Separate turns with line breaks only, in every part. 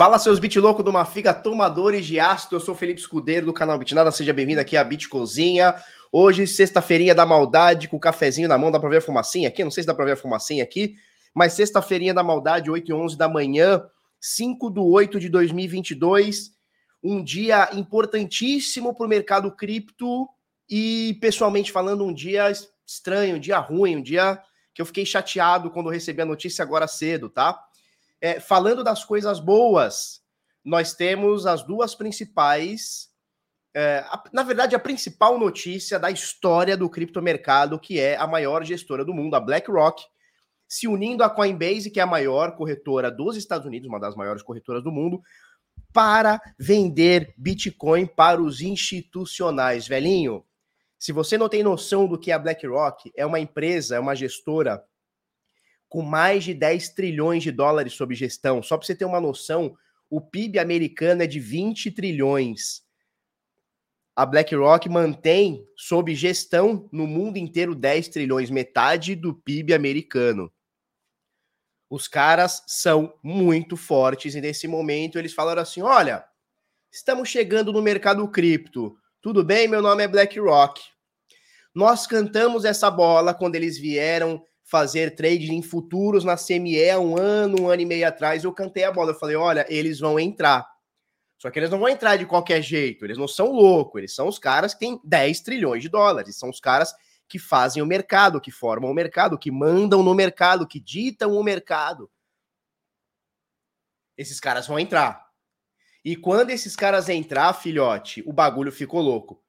Fala seus bit louco do Mafiga, tomadores de ácido. Eu sou Felipe Escudeiro do canal Bitnada. Seja bem-vindo aqui à Bit Cozinha. Hoje, sexta-feirinha da maldade, com o cafezinho na mão. Dá pra ver a fumacinha aqui? Não sei se dá pra ver a fumacinha aqui, mas sexta-feirinha da maldade, 8 e 11 da manhã, 5 do 8 de 2022. Um dia importantíssimo para o mercado cripto e, pessoalmente falando, um dia estranho, um dia ruim, um dia que eu fiquei chateado quando recebi a notícia agora cedo, tá? É, falando das coisas boas, nós temos as duas principais. É, a, na verdade, a principal notícia da história do criptomercado, que é a maior gestora do mundo, a BlackRock, se unindo à Coinbase, que é a maior corretora dos Estados Unidos, uma das maiores corretoras do mundo, para vender Bitcoin para os institucionais. Velhinho, se você não tem noção do que é a BlackRock, é uma empresa, é uma gestora com mais de 10 trilhões de dólares sob gestão. Só para você ter uma noção, o PIB americano é de 20 trilhões. A BlackRock mantém sob gestão no mundo inteiro 10 trilhões, metade do PIB americano. Os caras são muito fortes e nesse momento eles falaram assim: olha, estamos chegando no mercado cripto. Tudo bem? Meu nome é BlackRock. Nós cantamos essa bola quando eles vieram fazer trade em futuros na CME um ano, um ano e meio atrás, eu cantei a bola. Eu falei: olha, eles vão entrar. Só que eles não vão entrar de qualquer jeito, eles não são loucos, eles são os caras que têm 10 trilhões de dólares, são os caras que fazem o mercado, que formam o mercado, que mandam no mercado, que ditam o mercado. Esses caras vão entrar. E quando esses caras entrar, filhote, o bagulho ficou louco.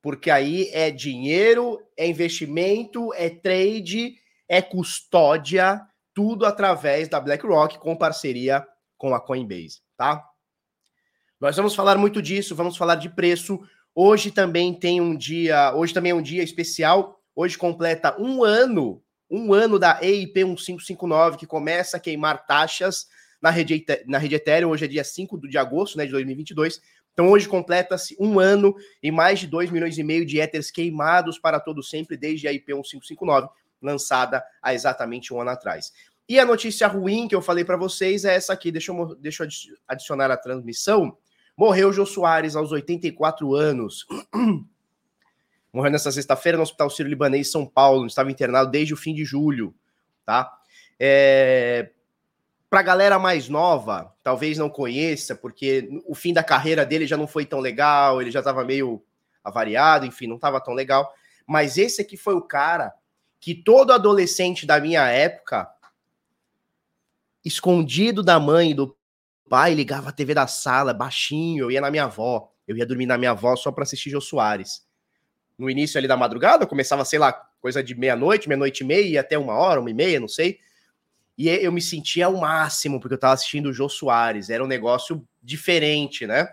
Porque aí é dinheiro, é investimento, é trade, é custódia, tudo através da BlackRock com parceria com a Coinbase, tá? Nós vamos falar muito disso, vamos falar de preço. Hoje também tem um dia, hoje também é um dia especial. Hoje completa um ano, um ano da EIP 1559, que começa a queimar taxas na rede, na rede Ethereum. Hoje é dia 5 de agosto né, de 2022. Então hoje completa-se um ano e mais de 2 milhões e meio de Ethers queimados para todo sempre desde a IP 1559 lançada há exatamente um ano atrás. E a notícia ruim que eu falei para vocês é essa aqui. Deixa eu, deixa eu adicionar a transmissão. Morreu Jô Soares aos 84 anos. Morreu nessa sexta-feira no Hospital Sírio-Libanês, São Paulo. Estava internado desde o fim de julho, tá? É... Para a galera mais nova, talvez não conheça, porque o fim da carreira dele já não foi tão legal, ele já estava meio avariado, enfim, não estava tão legal. Mas esse aqui foi o cara que todo adolescente da minha época, escondido da mãe e do pai, ligava a TV da sala, baixinho, eu ia na minha avó, eu ia dormir na minha avó só para assistir Jô Soares. No início ali da madrugada, começava, sei lá, coisa de meia-noite, meia-noite e meia, até uma hora, uma e meia, não sei. E eu me sentia ao máximo, porque eu tava assistindo o Jô Soares, era um negócio diferente, né?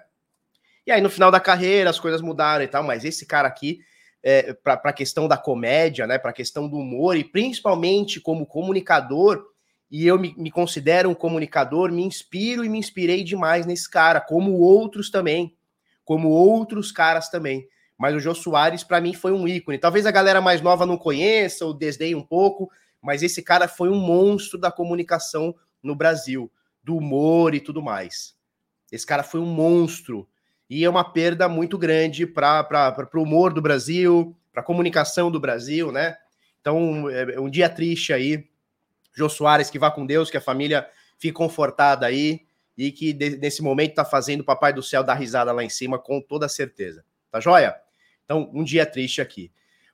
E aí no final da carreira as coisas mudaram e tal, mas esse cara aqui é, para a questão da comédia, né, para a questão do humor e principalmente como comunicador, e eu me, me, considero um comunicador, me inspiro e me inspirei demais nesse cara, como outros também, como outros caras também. Mas o Jô Soares, para mim, foi um ícone. Talvez a galera mais nova não conheça ou desdeie um pouco, mas esse cara foi um monstro da comunicação no Brasil, do humor e tudo mais. Esse cara foi um monstro e é uma perda muito grande para o humor do Brasil, para a comunicação do Brasil, né? Então, é, é um dia triste aí. Jô Soares, que vá com Deus, que a família fique confortada aí e que de, nesse momento está fazendo o Papai do Céu dar risada lá em cima, com toda certeza. Tá joia? Então, um dia triste aqui.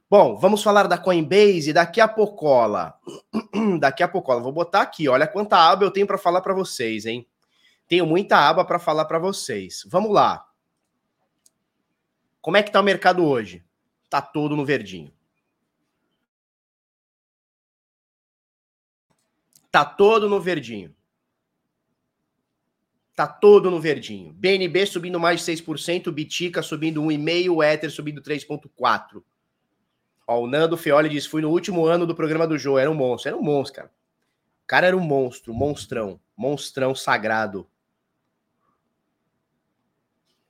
Bom, vamos falar da Coinbase daqui a poucola. daqui a poucola. Vou botar aqui, olha quanta aba eu tenho para falar para vocês, hein? Tenho muita aba para falar para vocês. Vamos lá. Como é que está o mercado hoje? Está todo no verdinho. Tá todo no verdinho. Tá todo no verdinho. BNB subindo mais de 6%, Bitica subindo 1,5%, o Ether subindo 3,4%. Ó, o Nando Feoli diz: fui no último ano do programa do Joe. Era um monstro. Era um monstro, cara. O cara era um monstro, monstrão. Monstrão sagrado.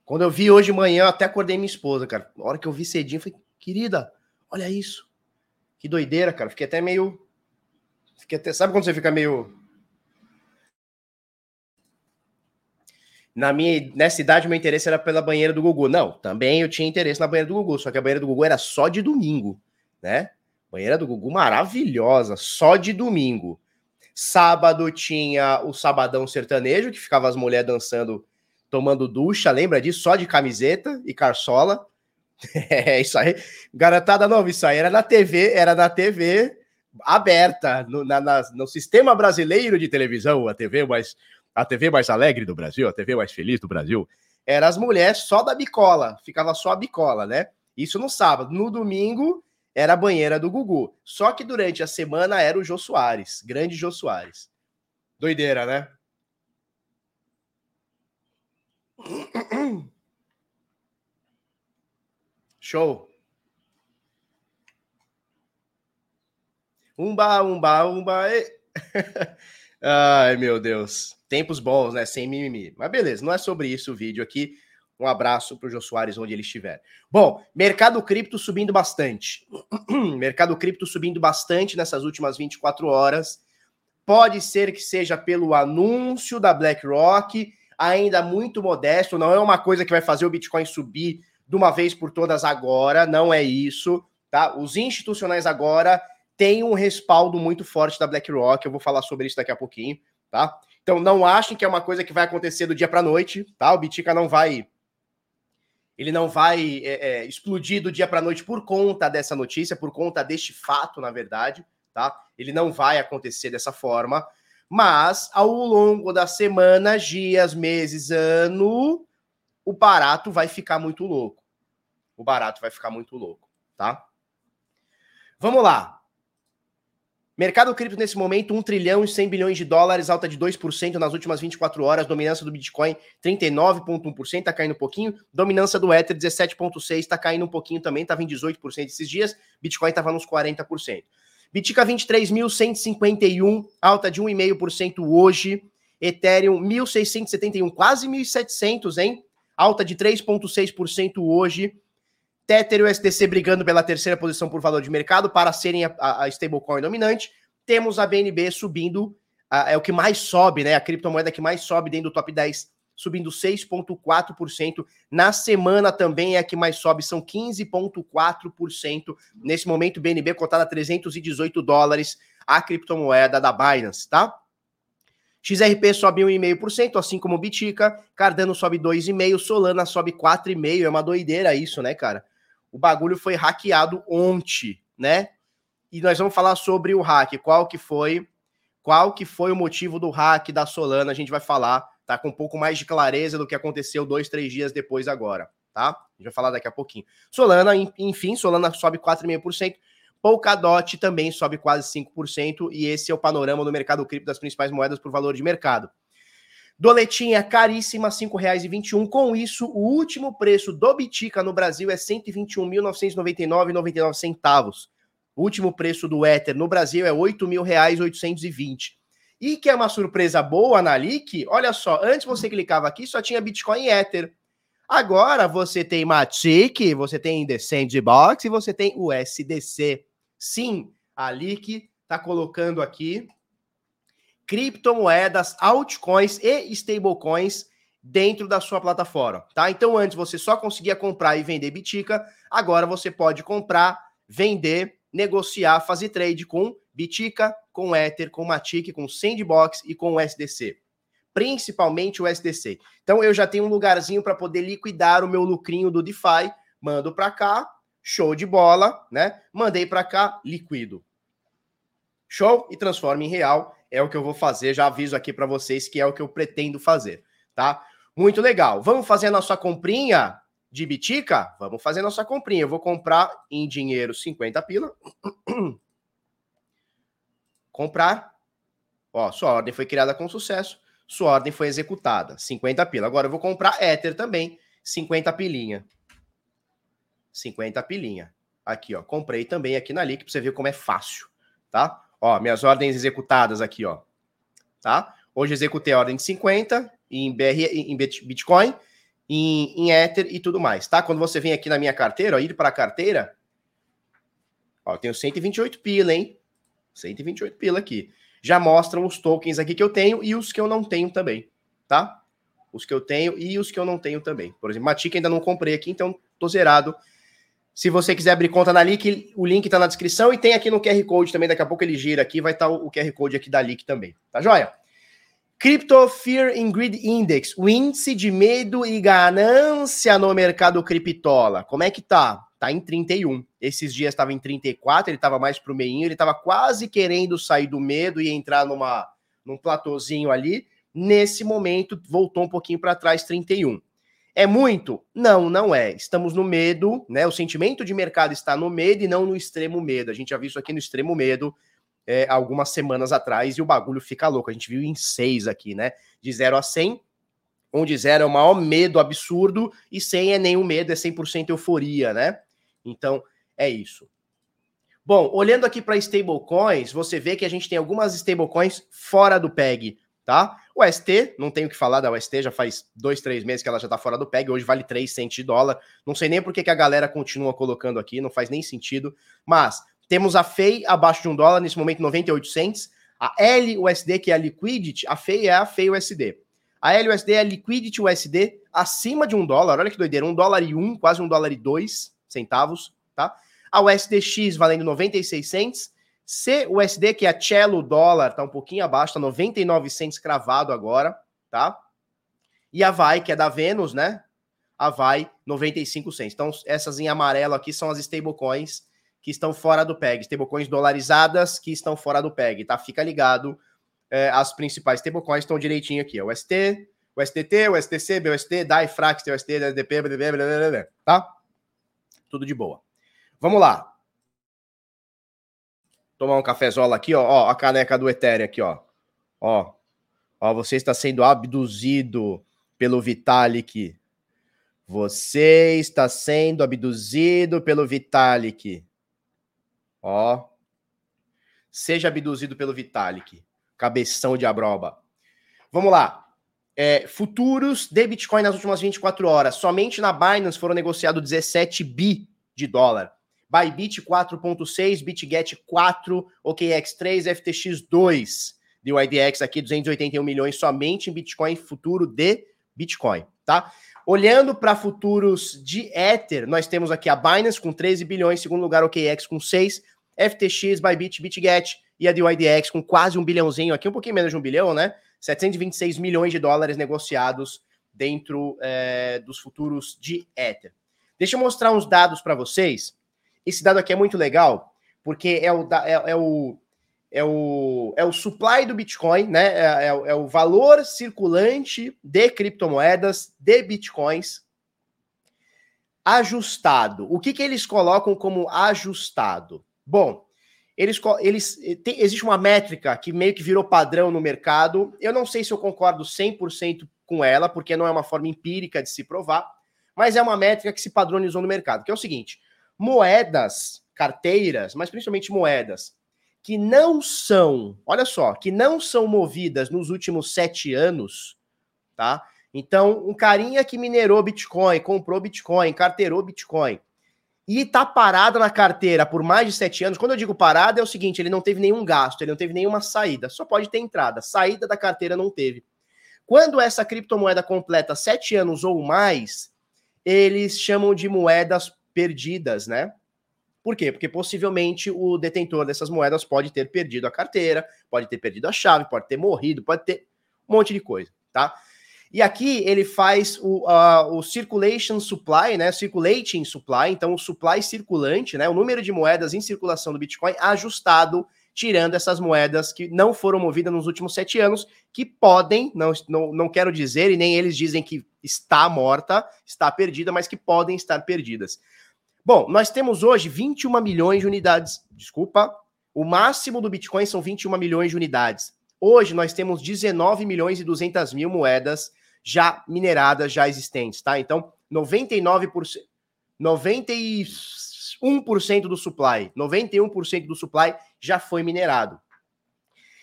Quando eu vi hoje de manhã, eu até acordei minha esposa, cara. Na hora que eu vi cedinho, eu falei, querida, olha isso. Que doideira, cara. Fiquei até meio. Fiquei até. Sabe quando você fica meio. na minha, nessa idade, meu interesse era pela banheira do Gugu. Não, também eu tinha interesse na banheira do Gugu, só que a banheira do Gugu era só de domingo, né? Banheira do Gugu maravilhosa, só de domingo. Sábado tinha o Sabadão Sertanejo, que ficava as mulheres dançando, tomando ducha, lembra disso? Só de camiseta e carçola. É isso aí. Garotada nova, isso aí era na TV, era na TV aberta, no, na, na, no sistema brasileiro de televisão, a TV mais a TV mais alegre do Brasil, a TV mais feliz do Brasil, era as mulheres só da bicola, ficava só a bicola, né? Isso no sábado. No domingo era a banheira do Gugu. Só que durante a semana era o Jô Soares, grande Jô Soares. Doideira, né? Show. Umba, umba, umba. Ai, meu Deus. Tempos bons, né? Sem mimimi. Mas beleza, não é sobre isso o vídeo aqui. Um abraço para o Jô Soares, onde ele estiver. Bom, mercado cripto subindo bastante. mercado cripto subindo bastante nessas últimas 24 horas. Pode ser que seja pelo anúncio da BlackRock, ainda muito modesto. Não é uma coisa que vai fazer o Bitcoin subir de uma vez por todas agora. Não é isso. Tá? Os institucionais agora têm um respaldo muito forte da BlackRock. Eu vou falar sobre isso daqui a pouquinho. Tá? Então não achem que é uma coisa que vai acontecer do dia para noite, tá? O Bitica não vai ele não vai é, é, explodir do dia para noite por conta dessa notícia, por conta deste fato, na verdade, tá? Ele não vai acontecer dessa forma, mas ao longo da semana, dias, meses, ano, o barato vai ficar muito louco. O barato vai ficar muito louco, tá? Vamos lá. Mercado cripto nesse momento, 1 trilhão e 100 bilhões de dólares, alta de 2% nas últimas 24 horas. Dominância do Bitcoin, 39,1%, tá caindo um pouquinho. Dominância do Ether, 17,6%, tá caindo um pouquinho também, tava em 18% esses dias. Bitcoin tava nos 40%. Bitica 23.151, alta de 1,5% hoje. Ethereum 1.671, quase 1.700, hein? Alta de 3,6% hoje. Tether e o SDC brigando pela terceira posição por valor de mercado para serem a, a, a stablecoin dominante. Temos a BNB subindo, a, é o que mais sobe, né? A criptomoeda que mais sobe dentro do top 10, subindo 6,4%. Na semana também é a que mais sobe, são 15,4%. Nesse momento, BNB cotada a 318 dólares, a criptomoeda da Binance, tá? XRP sobe 1,5%, assim como Bitica. Cardano sobe 2,5%, Solana sobe 4,5%. É uma doideira isso, né, cara? o bagulho foi hackeado ontem, né? E nós vamos falar sobre o hack, qual que foi, qual que foi o motivo do hack da Solana, a gente vai falar, tá com um pouco mais de clareza do que aconteceu dois, três dias depois agora, tá? A gente vai falar daqui a pouquinho. Solana, enfim, Solana sobe 4,5%, Polkadot também sobe quase 5%, e esse é o panorama do mercado cripto das principais moedas por valor de mercado. Doletinha caríssima, R$ 5,21. Com isso, o último preço do Bitica no Brasil é R$ 121.999,99 O último preço do Ether no Brasil é R$ 8.820. E que é uma surpresa boa na LIC, olha só, antes você clicava aqui, só tinha Bitcoin e Ether. Agora você tem Matic, você tem The Sandbox e você tem o SDC. Sim, a LIC está colocando aqui criptomoedas, altcoins e stablecoins dentro da sua plataforma, tá? Então antes você só conseguia comprar e vender Bitica, agora você pode comprar, vender, negociar, fazer trade com Bitica, com Ether, com Matic, com Sandbox e com o SDC. Principalmente o SDC. Então eu já tenho um lugarzinho para poder liquidar o meu lucrinho do DeFi, mando para cá, show de bola, né? Mandei para cá, liquido. Show e transforma em real é o que eu vou fazer. Já aviso aqui para vocês que é o que eu pretendo fazer, tá? Muito legal. Vamos fazer a nossa comprinha de bitica? Vamos fazer a nossa comprinha. Eu vou comprar em dinheiro 50 pila. comprar. Ó, sua ordem foi criada com sucesso. Sua ordem foi executada. 50 pila. Agora eu vou comprar Ether também. 50 pilinha. 50 pilinha. Aqui, ó. Comprei também aqui na pra você ver como é fácil, tá? Ó, minhas ordens executadas aqui, ó. Tá? Hoje executei a ordem de 50 em BR, em Bitcoin, em, em Ether e tudo mais, tá? Quando você vem aqui na minha carteira, ó, ir para a carteira, ó, eu tenho 128 pila, hein? 128 pila aqui. Já mostram os tokens aqui que eu tenho e os que eu não tenho também, tá? Os que eu tenho e os que eu não tenho também. Por exemplo, Matic ainda não comprei aqui, então tô zerado. Se você quiser abrir conta na Leak, o link tá na descrição e tem aqui no QR Code também. Daqui a pouco ele gira aqui, vai estar tá o QR Code aqui da Leak também. Tá joia? Crypto Fear and Greed Index, o índice de medo e ganância no mercado criptola. Como é que tá? Tá em 31. Esses dias estava em 34, ele estava mais pro meinho, ele estava quase querendo sair do medo e entrar numa num platôzinho ali. Nesse momento voltou um pouquinho para trás, 31. É muito? Não, não é. Estamos no medo, né? O sentimento de mercado está no medo e não no extremo medo. A gente já viu isso aqui no extremo medo é, algumas semanas atrás e o bagulho fica louco. A gente viu em seis aqui, né? De 0 a 100, onde 0 é o maior medo absurdo e 100 é nenhum medo, é 100% euforia, né? Então, é isso. Bom, olhando aqui para stablecoins, você vê que a gente tem algumas stablecoins fora do PEG, tá? O ST, não tenho o que falar da UST, já faz dois, três meses que ela já tá fora do PEG, hoje vale 3 centos de dólar. Não sei nem por que, que a galera continua colocando aqui, não faz nem sentido. Mas temos a FEI abaixo de um dólar, nesse momento 98 cents. A LUSD, que é a Liquidity, a FEI é a FEI USD. A LUSD é a Liquidity USD acima de um dólar, olha que doideira, um dólar e um, quase um dólar e dois centavos, tá? A USDX valendo 96 cents. CUSD, que é a Cello dólar, tá um pouquinho abaixo, tá 99 cents cravado agora, tá? E a VAI, que é da Vênus, né? A VAI, 95 cents. Então, essas em amarelo aqui são as stablecoins que estão fora do PEG, stablecoins dolarizadas que estão fora do PEG, tá? Fica ligado, é, as principais stablecoins estão direitinho aqui, o ST, o STT, o STC, BUSD, DAI, FRAX, TUSD, DDP, blá, blá, blá, blá, tá? Tudo de boa. Vamos lá. Tomar um cafezola aqui, ó, ó, a caneca do Ethereum aqui, ó. Ó, ó, você está sendo abduzido pelo Vitalik. Você está sendo abduzido pelo Vitalik. Ó. Seja abduzido pelo Vitalik. Cabeção de abroba. Vamos lá. É, futuros de Bitcoin nas últimas 24 horas. Somente na Binance foram negociados 17 bi de dólar. Bybit 4.6, BitGet 4, OKX 3, FTX 2. De IDX aqui 281 milhões somente em Bitcoin futuro de Bitcoin, tá? Olhando para futuros de Ether, nós temos aqui a Binance com 13 bilhões, segundo lugar OKX com 6, FTX, Bybit, BitGet e a DYDX com quase um bilhãozinho aqui, um pouquinho menos de um bilhão, né? 726 milhões de dólares negociados dentro é, dos futuros de Ether. Deixa eu mostrar uns dados para vocês esse dado aqui é muito legal, porque é o, é, é o, é o, é o supply do Bitcoin, né? É, é, é, o valor circulante de criptomoedas, de Bitcoins, ajustado. O que, que eles colocam como ajustado? Bom, eles, eles tem, existe uma métrica que meio que virou padrão no mercado. Eu não sei se eu concordo 100% com ela, porque não é uma forma empírica de se provar, mas é uma métrica que se padronizou no mercado, que é o seguinte: moedas, carteiras, mas principalmente moedas, que não são, olha só, que não são movidas nos últimos sete anos, tá? Então, um carinha que minerou Bitcoin, comprou Bitcoin, carteirou Bitcoin, e tá parado na carteira por mais de sete anos. Quando eu digo parado, é o seguinte: ele não teve nenhum gasto, ele não teve nenhuma saída, só pode ter entrada. Saída da carteira não teve. Quando essa criptomoeda completa sete anos ou mais, eles chamam de moedas perdidas, né? Por quê? Porque possivelmente o detentor dessas moedas pode ter perdido a carteira, pode ter perdido a chave, pode ter morrido, pode ter um monte de coisa, tá? E aqui ele faz o, uh, o circulation supply, né? Circulating supply, então o supply circulante, né? O número de moedas em circulação do Bitcoin ajustado, tirando essas moedas que não foram movidas nos últimos sete anos, que podem, não, não, não quero dizer, e nem eles dizem que está morta, está perdida, mas que podem estar perdidas. Bom, nós temos hoje 21 milhões de unidades. Desculpa, o máximo do Bitcoin são 21 milhões de unidades. Hoje nós temos 19 milhões e 200 mil moedas já mineradas, já existentes, tá? Então, 99%, 91% do supply, 91% do supply já foi minerado.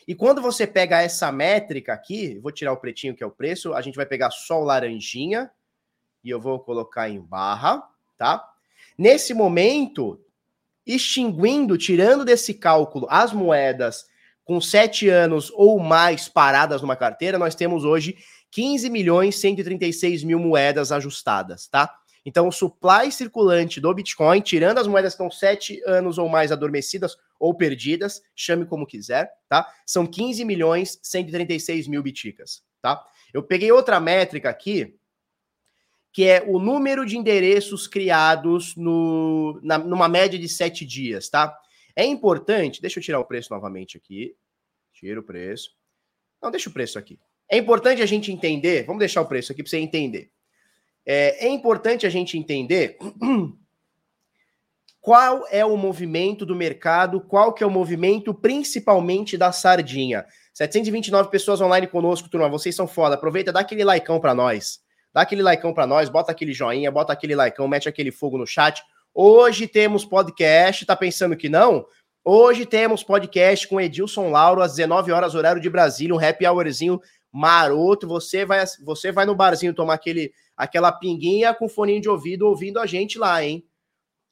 E quando você pega essa métrica aqui, vou tirar o pretinho que é o preço, a gente vai pegar só o laranjinha e eu vou colocar em barra, tá? Nesse momento, extinguindo, tirando desse cálculo as moedas com sete anos ou mais paradas numa carteira, nós temos hoje 15 milhões 136 mil moedas ajustadas, tá? Então, o supply circulante do Bitcoin, tirando as moedas que estão 7 anos ou mais adormecidas ou perdidas, chame como quiser, tá? São 15 milhões 136 mil biticas, tá? Eu peguei outra métrica aqui, que é o número de endereços criados no, na, numa média de 7 dias, tá? É importante, deixa eu tirar o preço novamente aqui. Tira o preço. Não, deixa o preço aqui. É importante a gente entender, vamos deixar o preço aqui para você entender. É, é importante a gente entender qual é o movimento do mercado, qual que é o movimento principalmente da sardinha. 729 pessoas online conosco, turma, vocês são foda. Aproveita, dá aquele likeão para nós. Dá aquele likeão para nós, bota aquele joinha, bota aquele likeão, mete aquele fogo no chat. Hoje temos podcast, tá pensando que não? Hoje temos podcast com Edilson Lauro às 19 horas horário de Brasília, um happy hourzinho maroto. Você vai você vai no barzinho tomar aquele aquela pinguinha com foninho de ouvido ouvindo a gente lá, hein?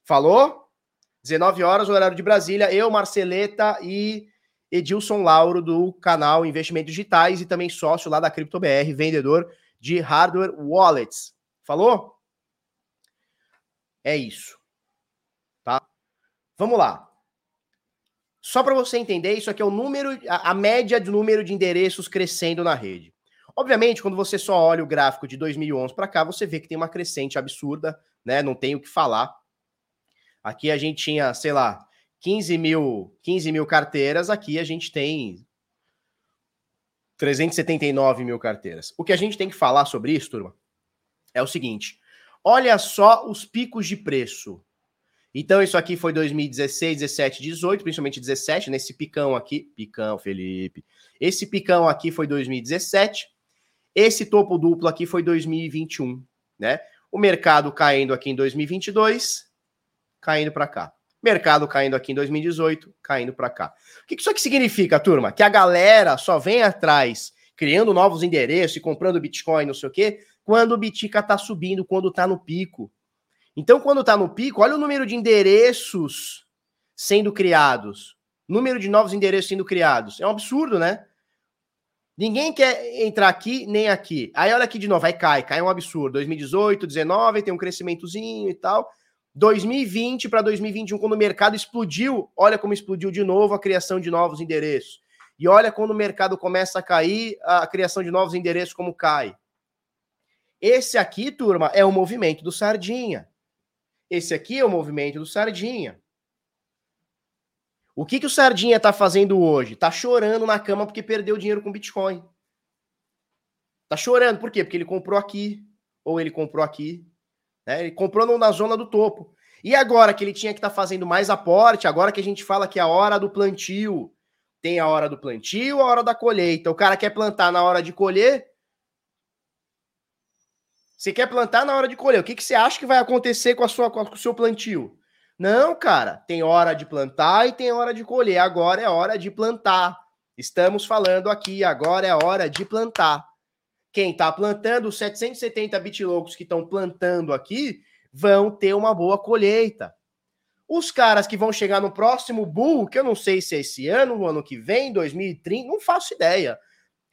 Falou? 19 horas, horário de Brasília. Eu, Marceleta e Edilson Lauro, do canal Investimentos Digitais e também sócio lá da CryptoBR, vendedor de hardware wallets. Falou? É isso. Tá? Vamos lá. Só para você entender, isso aqui é o número, a, a média do número de endereços crescendo na rede. Obviamente, quando você só olha o gráfico de 2011 para cá, você vê que tem uma crescente absurda, né? Não tem o que falar. Aqui a gente tinha, sei lá, 15 mil, 15 mil carteiras, aqui a gente tem 379 mil carteiras. O que a gente tem que falar sobre isso, turma, é o seguinte: olha só os picos de preço. Então, isso aqui foi 2016, 17, 18, principalmente 17, nesse picão aqui. Picão, Felipe. Esse picão aqui foi 2017. Esse topo duplo aqui foi 2021, né? O mercado caindo aqui em 2022, caindo para cá. Mercado caindo aqui em 2018, caindo para cá. O que isso aqui significa, turma? Que a galera só vem atrás, criando novos endereços e comprando Bitcoin, não sei o quê, quando o Bitica tá subindo, quando tá no pico. Então, quando tá no pico, olha o número de endereços sendo criados. Número de novos endereços sendo criados. É um absurdo, né? Ninguém quer entrar aqui nem aqui. Aí olha aqui de novo, aí cai, cai um absurdo. 2018, 19, tem um crescimentozinho e tal. 2020 para 2021, quando o mercado explodiu, olha como explodiu de novo a criação de novos endereços. E olha quando o mercado começa a cair, a criação de novos endereços como cai. Esse aqui, turma, é o movimento do Sardinha. Esse aqui é o movimento do Sardinha. O que, que o Sardinha tá fazendo hoje? Tá chorando na cama porque perdeu dinheiro com Bitcoin. Tá chorando, por quê? Porque ele comprou aqui, ou ele comprou aqui. Né? Ele comprou na zona do topo. E agora que ele tinha que estar tá fazendo mais aporte, agora que a gente fala que é a hora do plantio, tem a hora do plantio, a hora da colheita. O cara quer plantar na hora de colher. Você quer plantar na hora de colher. O que, que você acha que vai acontecer com, a sua, com o seu plantio? Não, cara, tem hora de plantar e tem hora de colher. Agora é hora de plantar. Estamos falando aqui, agora é hora de plantar. Quem está plantando, os 770 bitlocos que estão plantando aqui, vão ter uma boa colheita. Os caras que vão chegar no próximo bull, que eu não sei se é esse ano, no ano que vem, 2030, não faço ideia.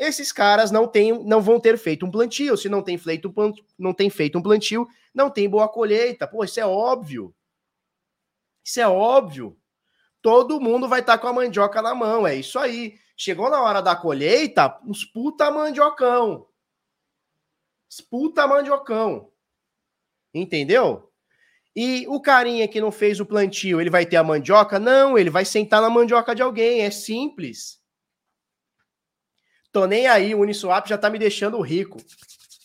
Esses caras não, tem, não vão ter feito um plantio. Se não tem feito, não tem feito um plantio, não tem boa colheita. Pô, isso é óbvio. Isso é óbvio. Todo mundo vai estar tá com a mandioca na mão, é isso aí. Chegou na hora da colheita, uns puta mandiocão. Os puta mandiocão. Entendeu? E o carinha que não fez o plantio, ele vai ter a mandioca? Não, ele vai sentar na mandioca de alguém, é simples. Tô nem aí, o Uniswap já tá me deixando rico.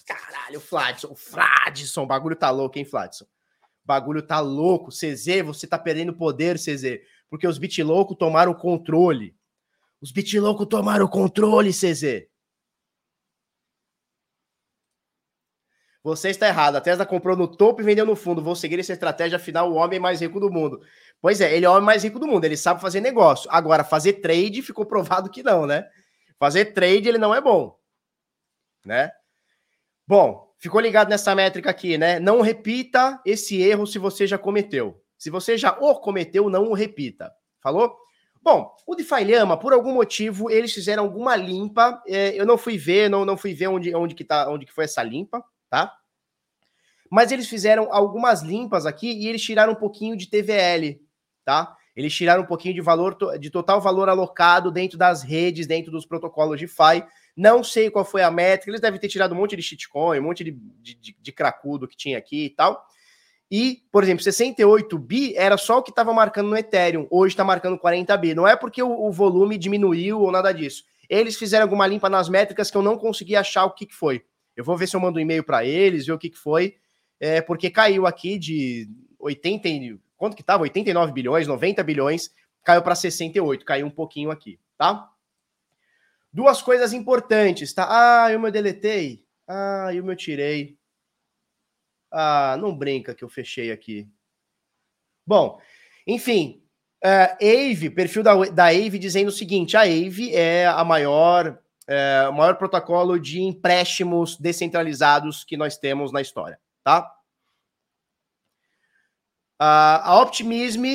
Caralho, Fladson, Fladson, o bagulho tá louco, hein, Fladson? bagulho tá louco. CZ, você tá perdendo poder, CZ. Porque os louco tomaram o controle. Os louco tomaram o controle, CZ. Você está errado. A Tesla comprou no topo e vendeu no fundo. Vou seguir essa estratégia, afinal, o homem mais rico do mundo. Pois é, ele é o homem mais rico do mundo. Ele sabe fazer negócio. Agora, fazer trade ficou provado que não, né? Fazer trade ele não é bom. Né? Bom, Ficou ligado nessa métrica aqui, né? Não repita esse erro se você já cometeu. Se você já o cometeu, não o repita. Falou? Bom, o DeFi Lhama, por algum motivo, eles fizeram alguma limpa. É, eu não fui ver, não, não fui ver onde, onde, que tá, onde que foi essa limpa, tá? Mas eles fizeram algumas limpas aqui e eles tiraram um pouquinho de TVL, tá? Eles tiraram um pouquinho de valor, de total valor alocado dentro das redes, dentro dos protocolos de DeFi. Não sei qual foi a métrica, eles devem ter tirado um monte de shitcoin, um monte de, de, de, de cracudo que tinha aqui e tal. E, por exemplo, 68 bi era só o que estava marcando no Ethereum. Hoje está marcando 40 bi. Não é porque o, o, volume diminuiu ou nada disso. Eles fizeram alguma limpa nas métricas que eu não consegui achar o que, que foi. Eu vou ver se eu mando um e-mail para eles, ver o que, que foi. É, porque caiu aqui de 80. Quanto que estava? 89 bilhões, 90 bilhões. Caiu para 68. Caiu um pouquinho aqui, tá? Duas coisas importantes, tá? Ah, eu me deletei. Ah, eu me tirei. Ah, não brinca que eu fechei aqui. Bom, enfim, uh, Ave, perfil da, da Ave dizendo o seguinte: a Ave é a maior, é, o maior protocolo de empréstimos descentralizados que nós temos na história, tá? A Optimism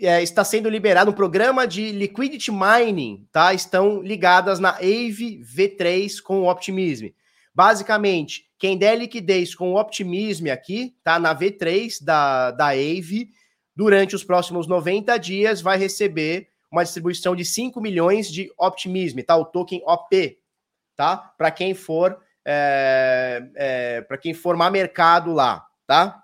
é, está sendo liberado um programa de liquidity mining, tá? Estão ligadas na Ave V3 com o Optimism. Basicamente, quem der liquidez com o Optimism aqui, tá? Na V3 da, da AVE, durante os próximos 90 dias, vai receber uma distribuição de 5 milhões de Optimism, tá? O token OP, tá? Para quem for é, é, para quem formar mercado lá, tá?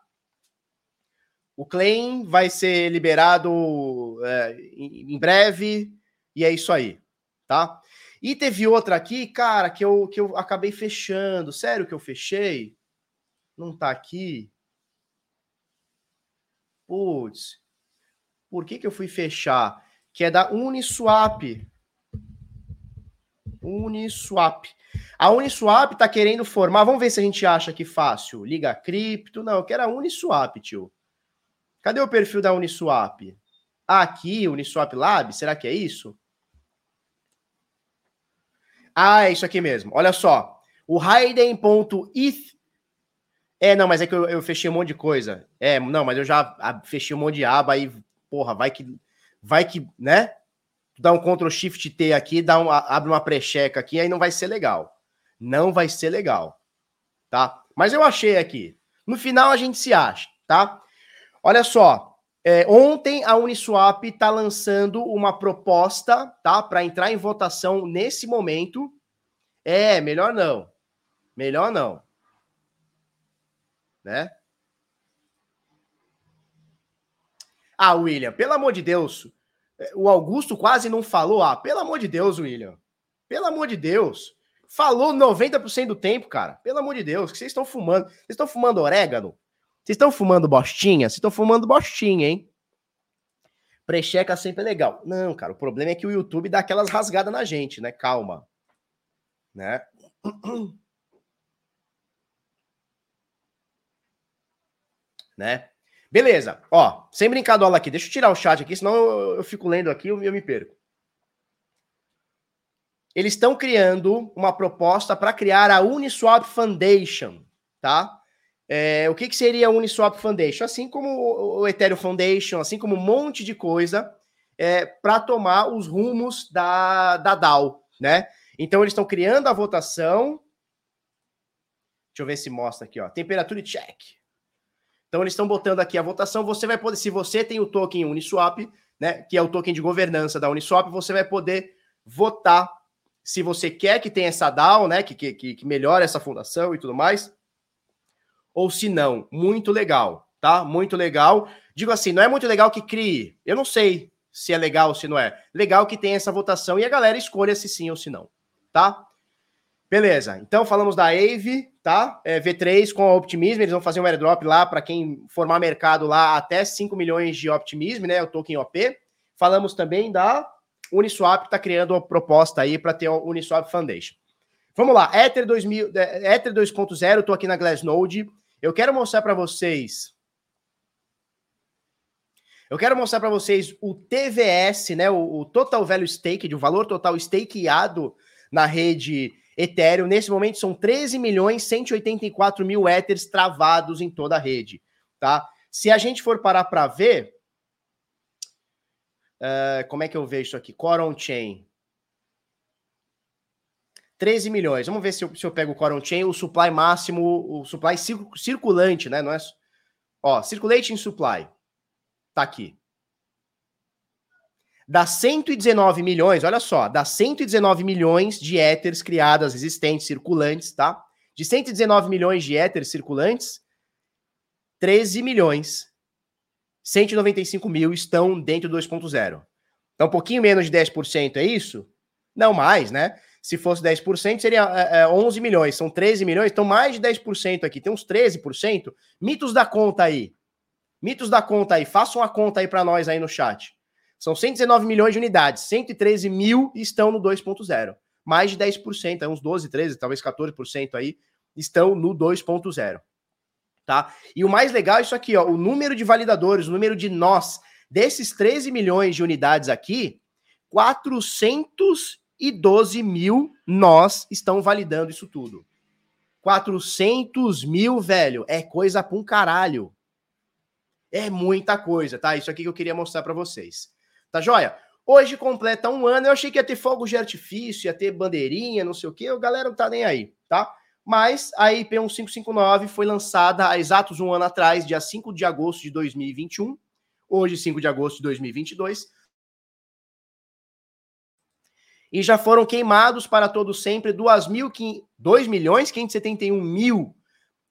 O claim vai ser liberado é, em, breve e é isso aí, tá? E teve outra aqui, cara, que eu, que eu acabei fechando. Sério que eu fechei? Não tá aqui? Putz. Por que, que eu fui fechar? Que é da Uniswap. Uniswap. A Uniswap tá querendo formar. Vamos ver se a gente acha que fácil. Liga cripto. Não, eu quero a Uniswap, tio. Cadê o perfil da Uniswap? Ah, aqui, Uniswap Lab. Será que é isso? Ah, é isso aqui mesmo. Olha só. O Hayden.eth. É, não, mas é que eu, eu, fechei um monte de coisa. É, não, mas eu já fechei um monte de aba aí. Porra, vai que. Vai que, né? Dá um Ctrl Shift T aqui, dá um, abre uma pré-checa aqui, aí não vai ser legal. Não vai ser legal. Tá? Mas eu achei aqui. No final a gente se acha, tá? Olha só. É, ontem a Uniswap está lançando uma proposta, tá, para entrar em votação nesse momento. É, melhor não. Melhor não. Né? Ah, William, pelo amor de Deus. É, o Augusto quase não falou. Ah, pelo amor de Deus, William. Pelo amor de Deus. Falou 90% do tempo, cara. Pelo amor de Deus, que vocês estão fumando. Vocês estão fumando orégano? Vocês estão fumando bostinha? Vocês estão fumando bostinha, hein? Precheca sempre é legal. Não, cara, o problema é que o YouTube dá aquelas rasgadas na gente, né? Calma. Né? né? Beleza. Ó, sem brincadola aqui. Deixa eu tirar o chat aqui, senão eu, eu fico lendo aqui e eu, eu me perco. Eles estão criando uma proposta para criar a Uniswap Foundation, tá? É, o que, que seria a Uniswap Foundation? Assim como o Ethereum Foundation, assim como um monte de coisa é, para tomar os rumos da, da DAO, né? Então eles estão criando a votação. Deixa eu ver se mostra aqui, ó. Temperatura check. Então eles estão botando aqui a votação. Você vai poder, se você tem o token Uniswap, né, que é o token de governança da Uniswap, você vai poder votar se você quer que tenha essa DAO, né, que, que, que melhore essa fundação e tudo mais ou se não. Muito legal, tá? Muito legal. Digo assim, não é muito legal que crie. Eu não sei se é legal ou se não é. Legal que tem essa votação e a galera escolha se sim ou se não, tá? Beleza. Então falamos da Ave, tá? É, V3 com a Optimism, eles vão fazer um airdrop lá para quem formar mercado lá até 5 milhões de Optimism, né? O token OP. Falamos também da Uniswap, está criando uma proposta aí para ter o Uniswap Foundation. Vamos lá, Ether 2000, é, Ether 2.0, estou aqui na Glassnode. Eu quero mostrar para vocês. Eu quero mostrar para vocês o TVS, né? O, o, Total Value Stake, o valor total stakeado na rede Ethereum. Nesse momento são 13 milhões 184 mil Ethers travados em toda a rede, tá? Se a gente for parar para ver, Uh, como é que eu vejo isso aqui? Coron Chain. 13 milhões. Vamos ver se eu, se eu pego o Coron Chain, o supply máximo, o supply circulante, né? Não é. Ó, circulating supply. Tá aqui. Dá 119 milhões, olha só, dá 119 milhões de éteres criadas, existentes, circulantes, tá? De 119 milhões de éteres circulantes, 13 milhões 195 mil estão dentro do 2.0. Então, um pouquinho menos de 10% é isso? Não mais, né? Se fosse 10%, seria é, 11 é, milhões. São 13 milhões, então mais de 10% aqui. Tem uns 13%. Mitos da conta aí. Mitos da conta aí. Façam a conta aí para nós aí no chat. São 119 milhões de unidades. 113 mil estão no 2.0. Mais de 10%, é uns 12, 13, talvez 14% aí estão no 2.0 tá? E o mais legal é isso aqui, ó, o número de validadores, o número de nós desses 13 milhões de unidades aqui, 412 mil nós estão validando isso tudo. 400 mil, velho, é coisa pra um caralho. É muita coisa, tá? Isso aqui que eu queria mostrar para vocês. Tá joia? Hoje completa um ano. Eu achei que ia ter fogos de artifício, ia ter bandeirinha, não sei o quê. O galera não tá nem aí, tá? Mas a IP 1559 foi lançada há exatos um ano atrás, dia 5 de agosto de 2021, hoje 5 de agosto de 2022. E já foram queimados para todo sempre 2, mil, 2 milhões 571 mil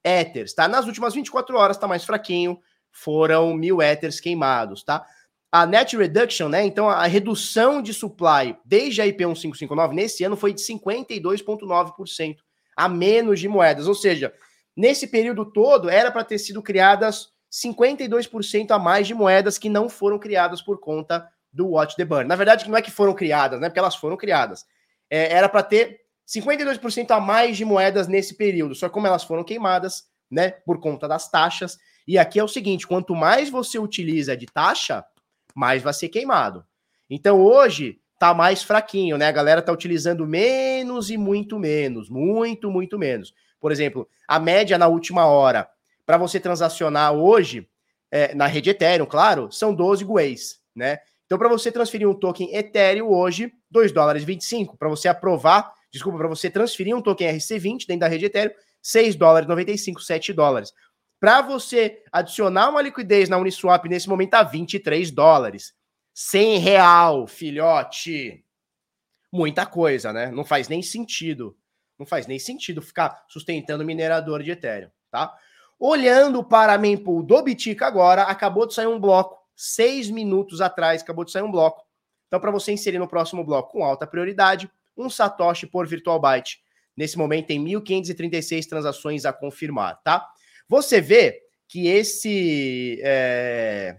éteres, tá? Nas últimas 24 horas tá mais fraquinho, foram mil éteres queimados, tá? A net reduction, né? Então a redução de supply desde a IP 1559 nesse ano foi de 52,9% a menos de moedas. Ou seja, nesse período todo era para ter sido criadas 52% a mais de moedas que não foram criadas por conta do Watch the Burn. Na verdade, não é que foram criadas, né? Porque elas foram criadas. É, era para ter 52% a mais de moedas nesse período. Só como elas foram queimadas, né? Por conta das taxas. E aqui é o seguinte: quanto mais você utiliza de taxa, mais vai ser queimado. Então hoje tá mais fraquinho, né? A galera tá utilizando menos e muito menos, muito, muito menos. Por exemplo, a média na última hora para você transacionar hoje é, na rede Ethereum, claro, são 12 GUEs, né? Então, para você transferir um token Ethereum hoje, 2 dólares 25. Para você aprovar, desculpa, para você transferir um token RC20 dentro da rede Ethereum, 6 dólares 95, 7 dólares. Para você adicionar uma liquidez na Uniswap nesse momento, tá 23 dólares. 100 real, filhote. Muita coisa, né? Não faz nem sentido. Não faz nem sentido ficar sustentando minerador de Ethereum, tá? Olhando para a mempool do Bitica agora, acabou de sair um bloco. Seis minutos atrás, acabou de sair um bloco. Então, para você inserir no próximo bloco com alta prioridade, um Satoshi por Virtual Byte. Nesse momento tem 1.536 transações a confirmar, tá? Você vê que esse é,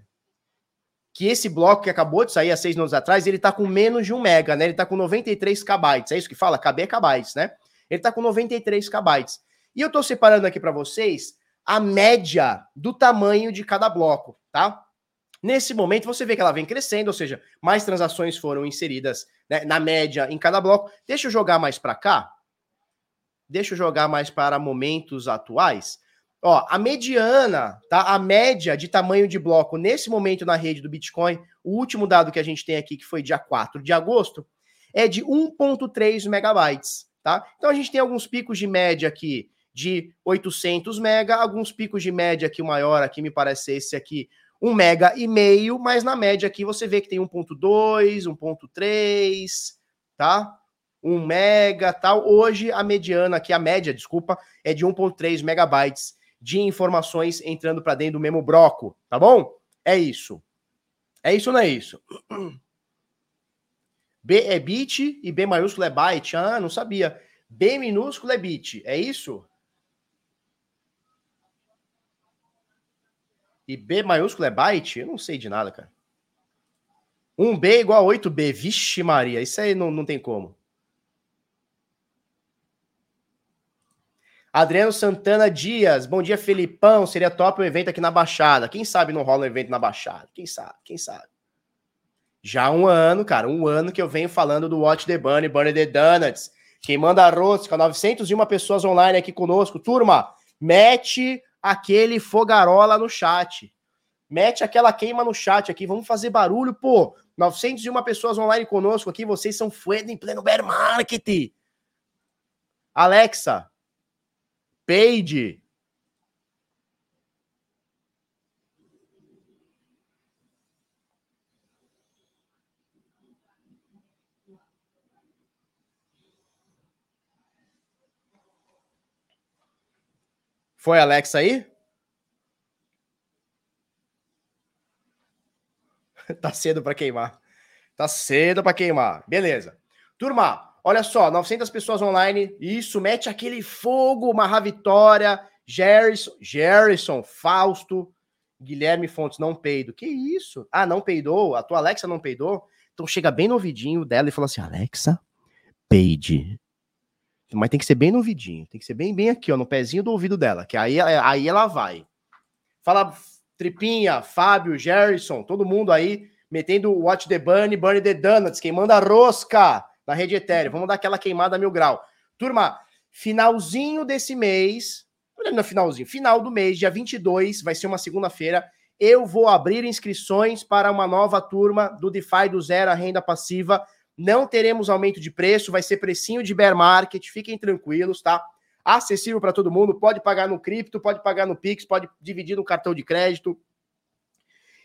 que esse bloco que acabou de sair há seis minutos atrás, ele está com menos de um mega, né? Ele está com 93 KB. É isso que fala? KB é KB, né? Ele está com 93 KB. E eu estou separando aqui para vocês a média do tamanho de cada bloco, tá? Nesse momento você vê que ela vem crescendo, ou seja, mais transações foram inseridas né, na média em cada bloco. Deixa eu jogar mais para cá. Deixa eu jogar mais para momentos atuais. Ó, a mediana, tá? A média de tamanho de bloco nesse momento na rede do Bitcoin, o último dado que a gente tem aqui, que foi dia 4 de agosto, é de 1.3 megabytes, tá? Então a gente tem alguns picos de média aqui de 800 mega, alguns picos de média aqui, o maior aqui me parece esse aqui, 1 mega e meio, mas na média aqui você vê que tem 1.2, 1.3, tá? 1 mega, tal. Hoje a mediana aqui, a média, desculpa, é de 1.3 megabytes de informações entrando para dentro do mesmo bloco, tá bom? É isso. É isso ou não é isso? B é bit e B maiúsculo é byte. Ah, não sabia. B minúsculo é bit. É isso? E B maiúsculo é byte? Eu não sei de nada, cara. 1B é igual a 8B. Vixe, Maria. Isso aí não, não tem como. Adriano Santana Dias, bom dia, Felipão. Seria top um evento aqui na Baixada. Quem sabe não rola um evento na Baixada? Quem sabe? Quem sabe? Já um ano, cara, um ano que eu venho falando do Watch the Bunny, Bunny the Donuts. Quem manda a rosca, 901 pessoas online aqui conosco. Turma, mete aquele fogarola no chat. Mete aquela queima no chat aqui. Vamos fazer barulho, pô. 901 pessoas online conosco aqui, vocês são fuendo em pleno bear market. Alexa, Paige, Foi Alexa aí? tá cedo para queimar. Tá cedo para queimar. Beleza. Turma, olha só, 900 pessoas online. Isso, mete aquele fogo, Marra Vitória, Gerson, Gerson, Fausto, Guilherme Fontes, não peido. Que isso? Ah, não peidou? A tua Alexa não peidou? Então chega bem no ouvidinho dela e fala assim: Alexa, peide. Mas tem que ser bem no tem que ser bem, bem aqui, ó, no pezinho do ouvido dela, que aí, aí ela vai. Fala Tripinha, Fábio, Gerson, todo mundo aí metendo o Watch the Bunny, Bunny the Donuts, queimando a rosca na rede Ethereum. Vamos dar aquela queimada mil grau. Turma, finalzinho desse mês, no finalzinho, final do mês, dia 22, vai ser uma segunda-feira, eu vou abrir inscrições para uma nova turma do DeFi do zero renda passiva não teremos aumento de preço, vai ser precinho de bear market, fiquem tranquilos, tá? Acessível para todo mundo, pode pagar no cripto, pode pagar no Pix, pode dividir no cartão de crédito.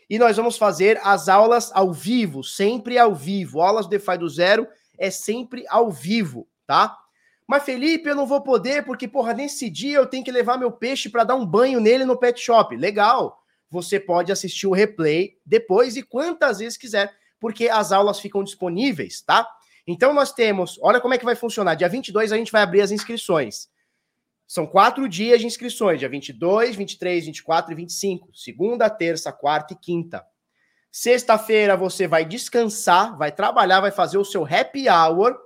E nós vamos fazer as aulas ao vivo, sempre ao vivo. Aulas DeFi do zero é sempre ao vivo, tá? Mas Felipe, eu não vou poder porque, porra, nesse dia eu tenho que levar meu peixe para dar um banho nele no pet shop. Legal. Você pode assistir o replay depois e quantas vezes quiser porque as aulas ficam disponíveis, tá? Então nós temos, olha como é que vai funcionar. Dia 22 a gente vai abrir as inscrições. São quatro dias de inscrições, dia 22, 23, 24 e 25. Segunda, terça, quarta e quinta. Sexta-feira você vai descansar, vai trabalhar, vai fazer o seu happy hour.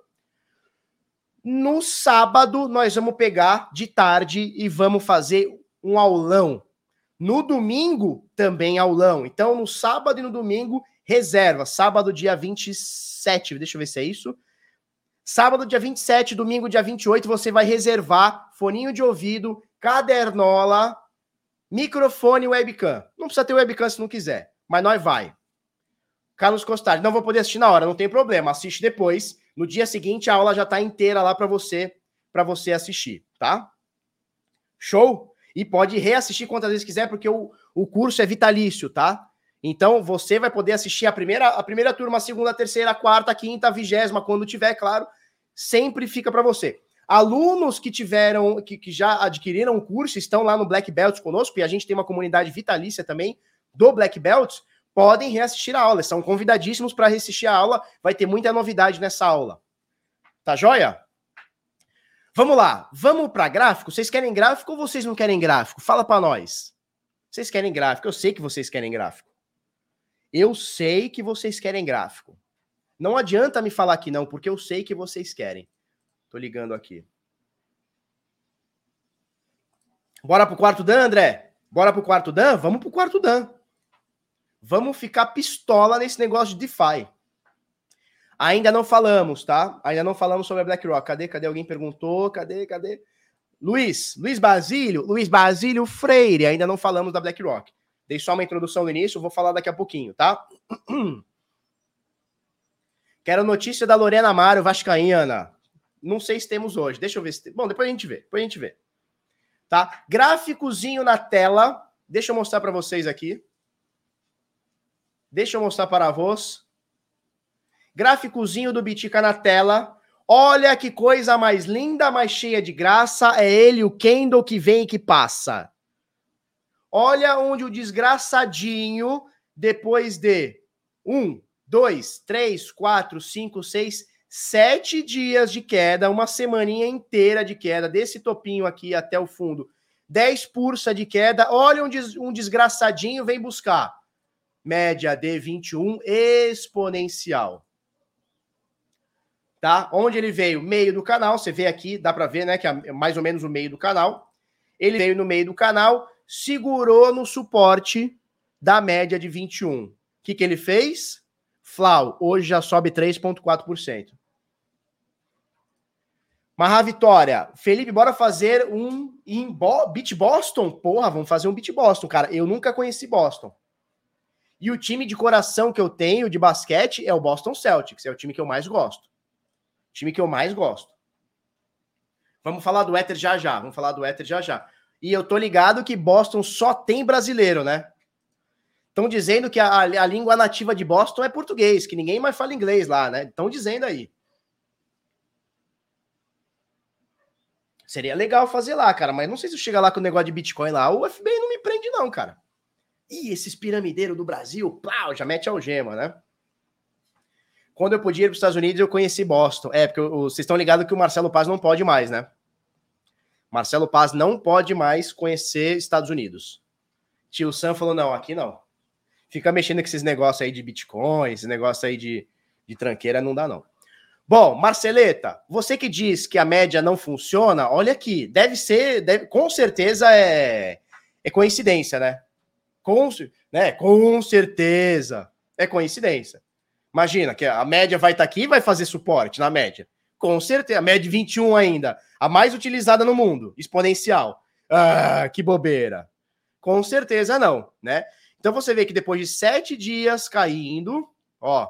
No sábado, nós vamos pegar de tarde e vamos fazer um aulão. No domingo, também aulão. Então, no sábado e no domingo, Reserva, sábado, dia 27. Deixa eu ver se é isso. Sábado, dia 27, domingo, dia 28, você vai reservar foninho de ouvido, cadernola, microfone e webcam. Não precisa ter webcam se não quiser, mas nós vai. Carlos Costari, não vou poder assistir na hora, não tem problema, assiste depois. No dia seguinte a aula já está inteira lá para você, para você assistir, tá? Show? E pode reassistir quantas vezes quiser, porque o, o curso é vitalício, tá? Então você vai poder assistir a primeira, a primeira turma, a segunda, a terceira, a quarta, a quinta, a vigésima, quando tiver, claro, sempre fica para você. Alunos que tiveram, que, que já adquiriram o curso, estão lá no Black Belt conosco, e a gente tem uma comunidade vitalícia também do Black Belt, podem reassistir a aula. São convidadíssimos para reassistir a aula. Vai ter muita novidade nessa aula. Tá joia? Vamos lá. Vamos para gráfico? Vocês querem gráfico ou vocês não querem gráfico? Fala para nós. Vocês querem gráfico? Eu sei que vocês querem gráfico. Eu sei que vocês querem gráfico. Não adianta me falar que não, porque eu sei que vocês querem. Tô ligando aqui. Bora pro quarto Dan, André? Bora pro quarto Dan? Vamos pro quarto Dan. Vamos ficar pistola nesse negócio de DeFi. Ainda não falamos, tá? Ainda não falamos sobre a BlackRock. Cadê? Cadê? Alguém perguntou. Cadê? Cadê? Luiz, Luiz Basílio, Luiz Basílio Freire. Ainda não falamos da BlackRock. Dei só uma introdução no início, vou falar daqui a pouquinho, tá? Quero notícia da Lorena Amaro, Vascaína. Não sei se temos hoje. Deixa eu ver se tem. Bom, depois a gente vê. Depois a gente vê. Tá? Gráficozinho na tela. Deixa eu mostrar para vocês aqui. Deixa eu mostrar para voz. Gráficozinho do Bitica na tela. Olha que coisa mais linda, mais cheia de graça. É ele, o Kendall, que vem e que passa. Olha onde o desgraçadinho, depois de um, dois, três, quatro, cinco, seis, sete dias de queda, uma semaninha inteira de queda, desse topinho aqui até o fundo, 10 pursa de queda. Olha onde um desgraçadinho vem buscar. Média de 21 exponencial. Tá? Onde ele veio? Meio do canal, você vê aqui, dá para ver, né, que é mais ou menos o meio do canal. Ele veio no meio do canal, segurou no suporte da média de 21. O que, que ele fez? Flau, hoje já sobe 3,4%. Marra Vitória. Felipe, bora fazer um em Bo Beat Boston? Porra, vamos fazer um Beat Boston, cara. Eu nunca conheci Boston. E o time de coração que eu tenho de basquete é o Boston Celtics, é o time que eu mais gosto. O time que eu mais gosto. Vamos falar do Éter já já, vamos falar do Éter já já. E eu tô ligado que Boston só tem brasileiro, né? Estão dizendo que a, a, língua nativa de Boston é português, que ninguém mais fala inglês lá, né? Estão dizendo aí. Seria legal fazer lá, cara, mas não sei se chega lá com o negócio de Bitcoin lá. O FBI não me prende, não, cara. Ih, esses piramideiros do Brasil, plau, já mete algema, né? Quando eu podia ir para os Estados Unidos, eu conheci Boston. É, porque vocês estão ligados que o Marcelo Paz não pode mais, né? Marcelo Paz não pode mais conhecer Estados Unidos. Tio Sam falou: não, aqui não. Fica mexendo com esses negócios aí de Bitcoin, esse negócio aí de, de tranqueira, não dá, não. Bom, Marceleta, você que diz que a média não funciona, olha aqui, deve ser, deve, com certeza é, é coincidência, né? Com, né? com certeza é coincidência. Imagina que a média vai estar tá aqui e vai fazer suporte na média. Com certeza, a média 21 ainda, a mais utilizada no mundo, exponencial. Ah, que bobeira. Com certeza não, né? Então você vê que depois de sete dias caindo, ó,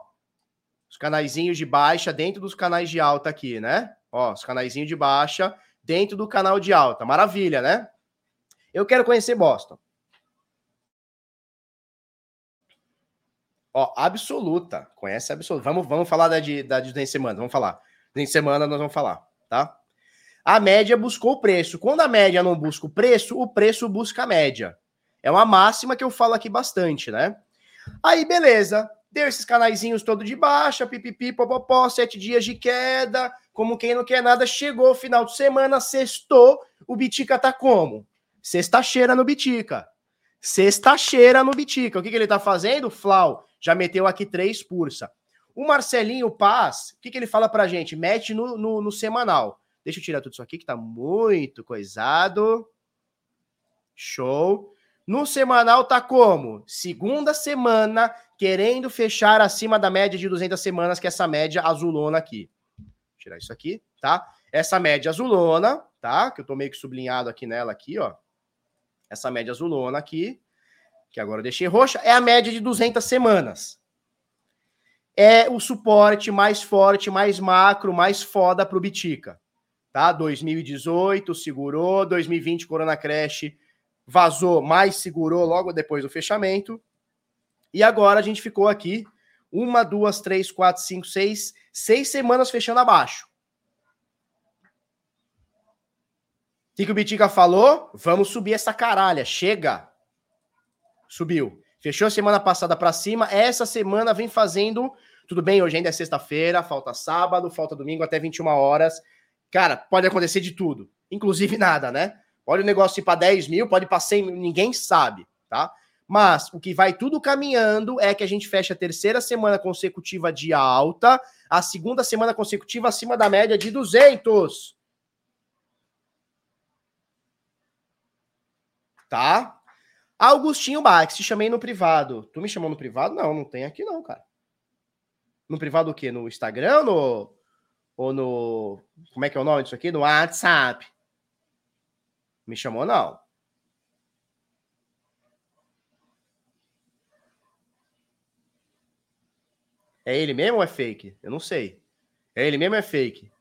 os canaizinhos de baixa dentro dos canais de alta aqui, né? Ó, os canaizinhos de baixa dentro do canal de alta. Maravilha, né? Eu quero conhecer Boston. Ó, absoluta. Conhece absoluta. Vamos, vamos falar da de, da de semana. Vamos falar. Em semana nós vamos falar, tá? A média buscou o preço. Quando a média não busca o preço, o preço busca a média. É uma máxima que eu falo aqui bastante, né? Aí, beleza. Deu esses canaizinhos todo de baixa, pipipi, popopó, sete dias de queda, como quem não quer nada, chegou final de semana, sextou, o Bitica tá como? Sexta-cheira no Bitica. Sexta-cheira no Bitica. O que, que ele tá fazendo? Flau, já meteu aqui três pursa. O Marcelinho Paz, o que, que ele fala pra gente? Mete no, no, no, semanal. Deixa eu tirar tudo isso aqui que tá muito coisado. Show. No semanal tá como? Segunda semana, querendo fechar acima da média de 200 semanas, que é essa média azulona aqui. Vou tirar isso aqui, tá? Essa média azulona, tá? Que eu tô meio que sublinhado aqui nela aqui, ó. Essa média azulona aqui, que agora eu deixei roxa, é a média de 200 semanas é o suporte mais forte, mais macro, mais foda para o Bitica. Tá? 2018 segurou, 2020 Corona Crash vazou, mais segurou logo depois do fechamento. E agora a gente ficou aqui uma, duas, três, quatro, cinco, seis, seis semanas fechando abaixo. O que, que o Bitica falou? Vamos subir essa caralha, chega. Subiu. Fechou a semana passada para cima, essa semana vem fazendo. Tudo bem, hoje ainda é sexta-feira, falta sábado, falta domingo até 21 horas. Cara, pode acontecer de tudo, inclusive nada, né? Pode o negócio ir para 10 mil, pode ir para 100 mil, ninguém sabe, tá? Mas o que vai tudo caminhando é que a gente fecha a terceira semana consecutiva de alta, a segunda semana consecutiva acima da média de 200. Tá? Augustinho Bax, te chamei no privado. Tu me chamou no privado? Não, não tem aqui não, cara. No privado o quê? No Instagram no... ou no... Como é que é o nome disso aqui? No WhatsApp. Me chamou não. É ele mesmo ou é fake? Eu não sei. É ele mesmo ou é fake?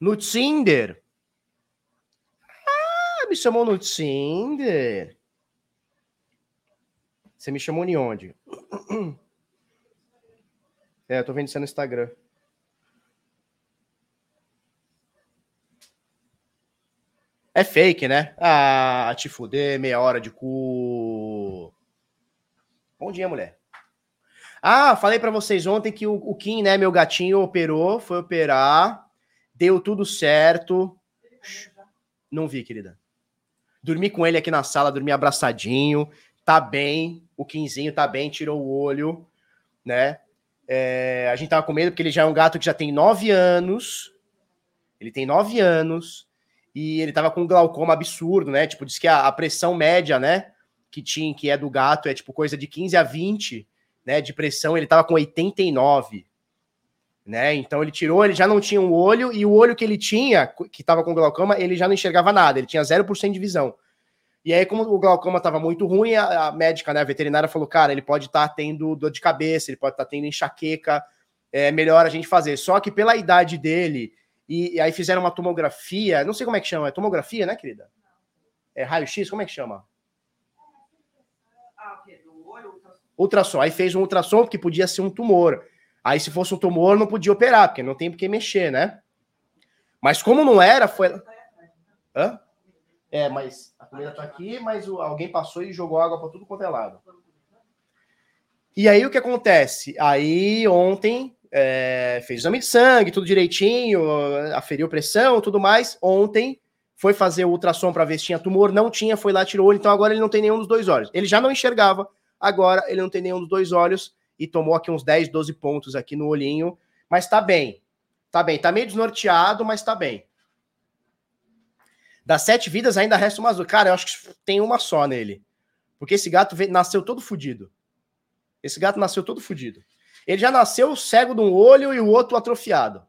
No Tinder? Ah, me chamou no Tinder. Você me chamou de onde? É, eu tô vendo isso no Instagram. É fake, né? Ah, te fuder, meia hora de cu. Bom dia, mulher. Ah, falei para vocês ontem que o, o Kim, né, meu gatinho, operou, foi operar, deu tudo certo. Não vi, querida. Dormi com ele aqui na sala, dormi abraçadinho, tá bem, o Quinzinho tá bem, tirou o olho, né? É, a gente tava com medo porque ele já é um gato que já tem nove anos. Ele tem nove anos e ele tava com glaucoma absurdo, né? Tipo, diz que a, a, pressão média, né? Que tinha, que é do gato, é tipo coisa de 15 a 20, né? De pressão, ele tava com 89, né? Então ele tirou, ele já não tinha um olho e o olho que ele tinha, que tava com glaucoma, ele já não enxergava nada, ele tinha 0% de visão. E aí, como o glaucoma estava muito ruim, a, a, médica, né, a veterinária falou, cara, ele pode estar tá tendo dor de cabeça, ele pode estar tá tendo enxaqueca, é melhor a gente fazer. Só que pela idade dele, e, e, aí fizeram uma tomografia, não sei como é que chama, é tomografia, né, querida? É raio-x, como é que chama? Ah, ultrassom. Aí fez um ultrassom, porque podia ser um tumor. Aí, se fosse um tumor, não podia operar, porque não tem por que mexer, né? Mas como não era, foi. Hã? É, mas comida tá aqui, mas o, alguém passou e jogou água para tudo quanto é lado. E aí o que acontece? Aí ontem é, fez exame de sangue, tudo direitinho, aferiu pressão, tudo mais. Ontem foi fazer o ultrassom para ver se tinha tumor, não tinha, foi lá, tirou olho, então agora ele não tem nenhum dos dois olhos. Ele já não enxergava, agora ele não tem nenhum dos dois olhos e tomou aqui uns 10, 12 pontos aqui no olhinho, mas tá bem. Tá bem, tá meio desnorteado, mas tá bem. Das sete vidas ainda resta uma azul. Cara, eu acho que tem uma só nele. Porque esse gato nasceu todo fudido. Esse gato nasceu todo fudido. Ele já nasceu cego de um olho e o outro atrofiado.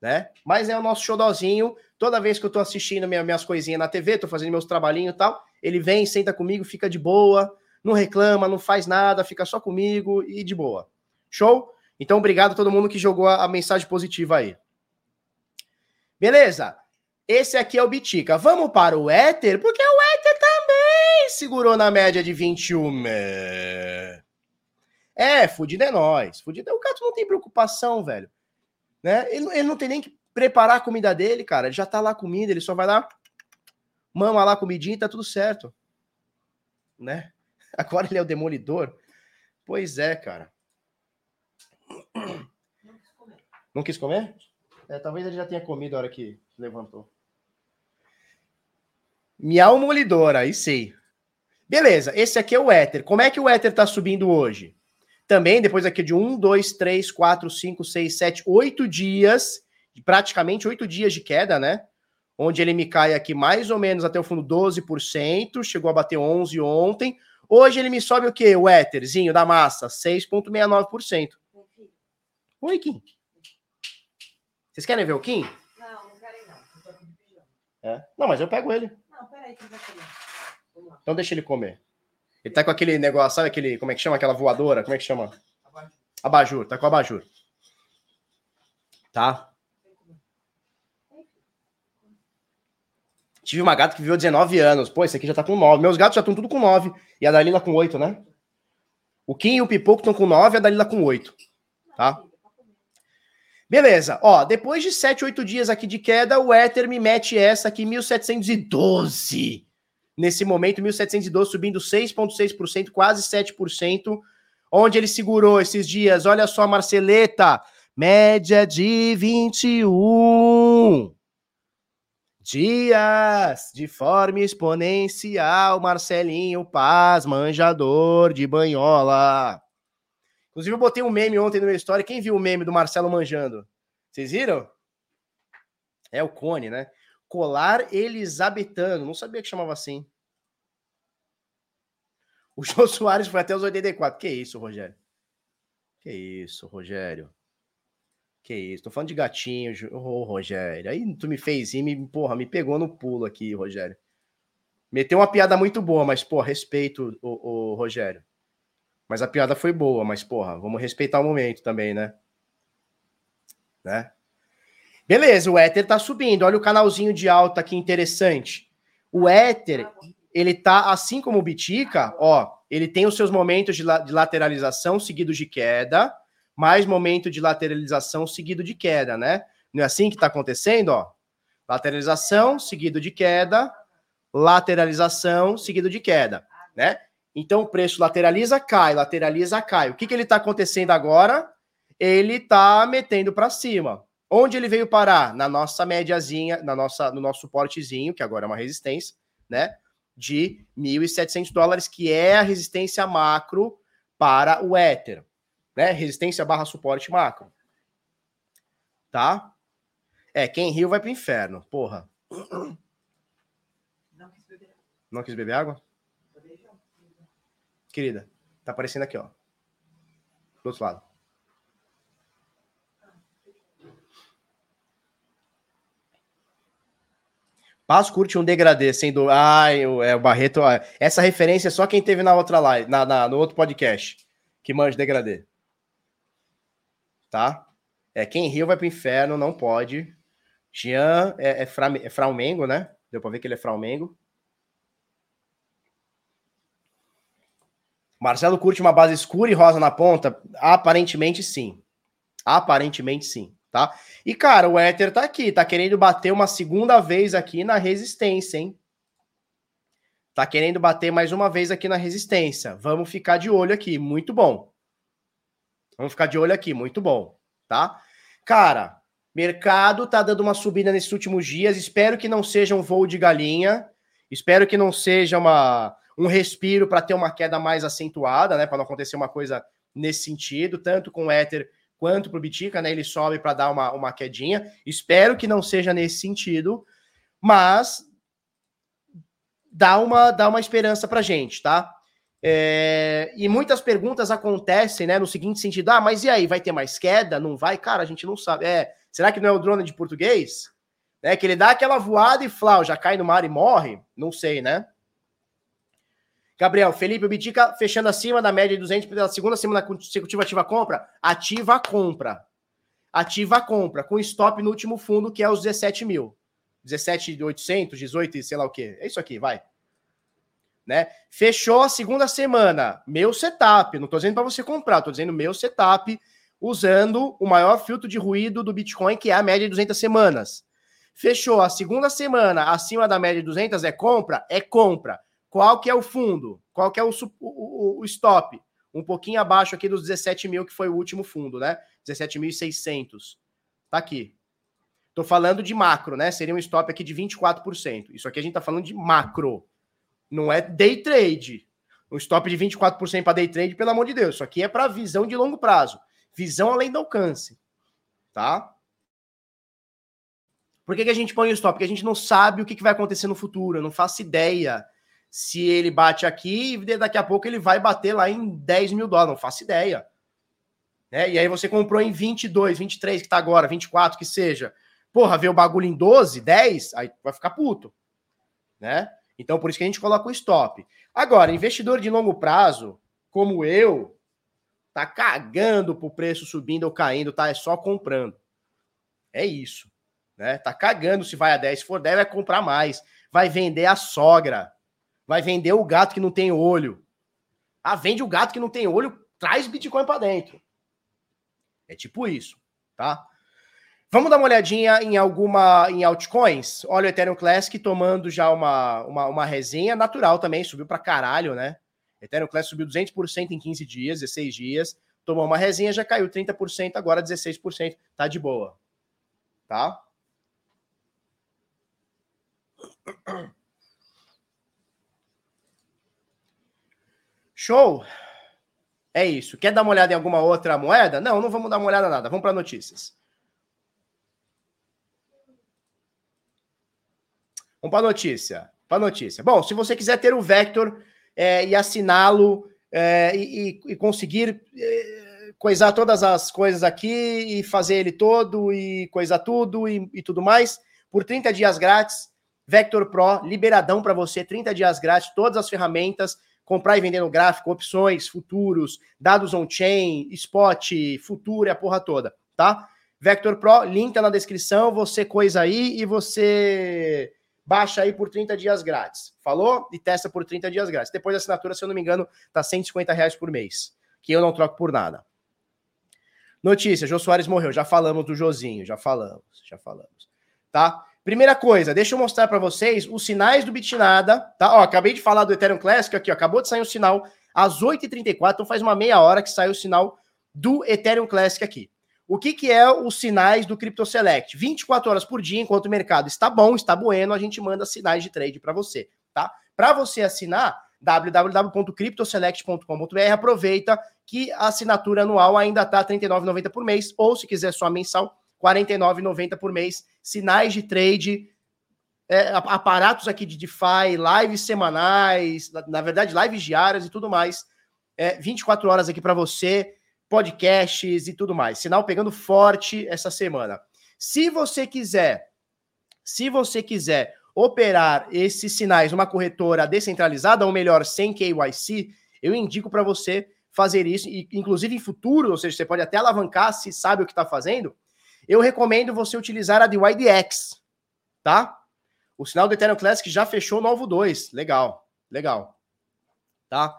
Né? Mas é o nosso xodózinho. Toda vez que eu tô assistindo minha, minhas coisinhas na TV, tô fazendo meus trabalhinhos e tal, ele vem, senta comigo, fica de boa, não reclama, não faz nada, fica só comigo e de boa. Show? Então, obrigado a todo mundo que jogou a, a mensagem positiva aí. Beleza? Esse aqui é o Bitica. Vamos para o Éter, porque o Éter também segurou na média de 21. É, fudido é nós. Fudido é... O gato não tem preocupação, velho. Né? Ele, ele não tem nem que preparar a comida dele, cara. Ele já tá lá a comida, ele só vai lá, mama lá a comidinha e tá tudo certo. Né? Agora ele é o demolidor. Pois é, cara. Não quis comer? Não quis comer? É, talvez ele já tenha comido a hora que levantou. Miau molidora, aí sei. Beleza, esse aqui é o éter. Como é que o éter tá subindo hoje? Também, depois aqui de um, dois, três, quatro, cinco, seis, sete, oito dias, praticamente oito dias de queda, né? Onde ele me cai aqui mais ou menos até o fundo 12%, chegou a bater 11 ontem. Hoje ele me sobe o quê? O éterzinho da massa, 6,69%. Oi, Kim. Vocês querem ver o Kim? Não, não querem não. É? Não, mas eu pego ele. Não, peraí, que vai comer. Então deixa ele comer. Ele tá com aquele negócio, sabe aquele, como é que chama? Aquela voadora, como é que chama? Abajur. Abajur, tá com abajur. Tá? Tive uma gata que viveu 19 anos. Pô, esse aqui já tá com 9. Meus gatos já estão tudo com 9. E a Dalila com 8, né? O Kim e o Pipoco estão com 9 e a Dalila com 8. Tá? Beleza, ó, depois de 7, 8 dias aqui de queda, o Ether me mete essa aqui, 1712. Nesse momento, 1712 subindo 6,6%, quase 7%. Onde ele segurou esses dias? Olha só, Marceleta, média de 21 dias de forma exponencial. Marcelinho Paz, manjador de banhola. Inclusive, eu botei um meme ontem no meu story. Quem viu o meme do Marcelo manjando? Vocês viram? É o cone, né? Colar Elisabetano. Não sabia que chamava assim. O João Soares foi até os 84. Que isso, Rogério? Que isso, Rogério? Que isso? Tô falando de gatinho, ô oh, Rogério. Aí tu me fez e me, porra, me pegou no pulo aqui, Rogério. Meteu uma piada muito boa, mas, pô, respeito o, o Rogério. Mas a piada foi boa, mas, porra, vamos respeitar o momento também, né? Né? Beleza, o Ether tá subindo. Olha o canalzinho de alta que interessante. O Ether, ele tá assim como o Bitica, ó, ele tem os seus momentos de, la de lateralização seguidos de queda, mais momento de lateralização seguido de queda, né? Não é assim que tá acontecendo, ó? Lateralização seguido de queda, lateralização seguido de queda, né? Então o preço lateraliza, cai, lateraliza, cai. O que, que ele está acontecendo agora? Ele está metendo para cima. Onde ele veio parar? Na nossa médiazinha, na nossa, no nosso suportezinho, que agora é uma resistência, né? De 1.700 dólares, que é a resistência macro para o Ether, né? Resistência barra suporte macro. Tá? É, quem riu vai pro inferno, porra. Não quis beber, Não quis beber água? Querida, tá aparecendo aqui, ó. Do outro lado. Passo curte um degradê, sendo. Ai, o, é, o Barreto. Essa referência é só quem teve na outra live, na, na, no outro podcast, que manja degradê. Tá? É, quem riu vai pro inferno, não pode. Jean é, é, fra, é Fraumengo, né? Deu pra ver que ele é Fraumengo. Marcelo curte uma base escura e rosa na ponta? Aparentemente sim. Aparentemente sim, tá? E, cara, o Éter tá aqui, tá querendo bater uma segunda vez aqui na resistência, hein? Tá querendo bater mais uma vez aqui na resistência. Vamos ficar de olho aqui, muito bom. Vamos ficar de olho aqui, muito bom, tá? Cara, mercado tá dando uma subida nesses últimos dias. Espero que não seja um voo de galinha. Espero que não seja uma, um respiro para ter uma queda mais acentuada, né? Para não acontecer uma coisa nesse sentido, tanto com o Ether quanto para o Bitica, né? Ele sobe para dar uma, uma quedinha. Espero que não seja nesse sentido, mas dá uma, dá uma esperança para gente, tá? É, e muitas perguntas acontecem, né? No seguinte sentido: ah, mas e aí, vai ter mais queda? Não vai? Cara, a gente não sabe. É, será que não é o drone de português? É que ele dá aquela voada e flau, já cai no mar e morre? Não sei, né? Gabriel, Felipe, o Bitica fechando acima da média de 200 pela segunda semana consecutiva ativa a compra? Ativa a compra. Ativa a compra, com stop no último fundo, que é os 17 mil. 17,800, 18 e sei lá o quê. É isso aqui, vai. Né? Fechou a segunda semana. Meu setup. Não estou dizendo para você comprar, estou dizendo meu setup usando o maior filtro de ruído do Bitcoin, que é a média de 200 semanas. Fechou a segunda semana acima da média de 200 é compra? É compra. Qual que é o fundo? Qual que é o, o, o stop? Um pouquinho abaixo aqui dos 17 mil, que foi o último fundo, né? 17.600. Tá aqui. Tô falando de macro, né? Seria um stop aqui de 24%. Isso aqui a gente tá falando de macro. Não é day trade. Um stop de 24% para day trade, pelo amor de Deus. Isso aqui é para visão de longo prazo. Visão além do alcance. Tá? Por que, que a gente põe o stop? Porque a gente não sabe o que, que vai acontecer no futuro. Eu não faço ideia se ele bate aqui e daqui a pouco ele vai bater lá em 10 mil dólares, não faço ideia. Né? E aí você comprou em 22, 23, que tá agora, 24, que seja. Porra, vê o bagulho em 12, 10, aí vai ficar puto. Né? Então, por isso que a gente coloca o stop. Agora, investidor de longo prazo, como eu, tá cagando pro preço subindo ou caindo, tá? É só comprando. É isso. Né? Tá cagando se vai a 10. Se for 10, vai comprar mais. Vai vender a sogra. Vai vender o gato que não tem olho. Ah, vende o gato que não tem olho, traz Bitcoin para dentro. É tipo isso, tá? Vamos dar uma olhadinha em alguma em altcoins. Olha o Ethereum Classic tomando já uma, uma, uma resenha natural também, subiu para caralho, né? Ethereum Classic subiu 200% em 15 dias, 16 dias. Tomou uma resenha, já caiu 30%, agora 16%. Tá de boa. Tá? Show! É isso. Quer dar uma olhada em alguma outra moeda? Não, não vamos dar uma olhada nada. Vamos para notícias. Vamos para notícia. Para notícia. Bom, se você quiser ter o Vector é, e assiná-lo é, e, e, conseguir é, coisar todas as coisas aqui e fazer ele todo e coisar tudo e, e tudo mais, por 30 dias grátis, Vector Pro, liberadão para você, 30 dias grátis, todas as ferramentas comprar e vender no gráfico, opções, futuros, dados on-chain, spot, futuro e a porra toda, tá? Vector Pro, link tá na descrição, você coisa aí e você baixa aí por 30 dias grátis. Falou? E testa por 30 dias grátis. Depois da assinatura, se eu não me engano, tá 150 reais por mês, que eu não troco por nada. Notícia, Jô Soares morreu. Já falamos do Josinho, já falamos, já falamos. Tá? Primeira coisa, deixa eu mostrar para vocês os sinais do Bitnada, tá? Ó, acabei de falar do Ethereum Classic aqui, ó, acabou de sair o sinal às 8h34, então faz uma meia hora que saiu o sinal do Ethereum Classic aqui. O que, que é os sinais do Crypto Select? 24 horas por dia, enquanto o mercado está bom, está bueno, a gente manda sinais de trade para você, tá? Para você assinar, www.cryptoselect.com.br, aproveita que a assinatura anual ainda está R$ 39,90 por mês, ou se quiser só mensal, 49,90 por mês, sinais de trade, é, aparatos aqui de DeFi, lives semanais, na, verdade, lives diárias e tudo mais. É, 24 horas aqui para você, podcasts e tudo mais. Sinal pegando forte essa semana. Se você quiser, se você quiser operar esses sinais numa corretora descentralizada, ou melhor, sem KYC, eu indico para você fazer isso, e, inclusive em futuro, ou seja, você pode até alavancar se sabe o que está fazendo. Eu recomendo você utilizar a DYDX, tá? O sinal do Ethereum Classic já fechou novo 2. Legal, legal. Tá?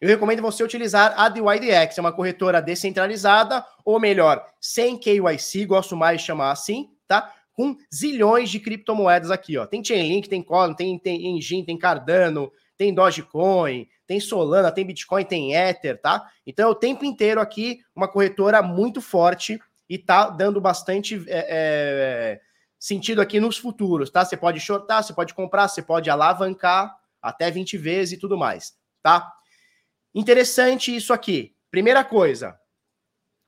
Eu recomendo você utilizar a DYDX, é uma corretora descentralizada, ou melhor, sem KYC, gosto mais de chamar assim, tá? Com zilhões de criptomoedas aqui, ó. Tem Chainlink, tem Cosmos, tem, tem Engine, tem Cardano, tem Dogecoin, tem Solana, tem Bitcoin, tem Ether, tá? Então é o tempo inteiro aqui uma corretora muito forte e tá dando bastante é, é, sentido aqui nos futuros, tá? Você pode shortar, você pode comprar, você pode alavancar até 20 vezes e tudo mais, tá? Interessante isso aqui. Primeira coisa,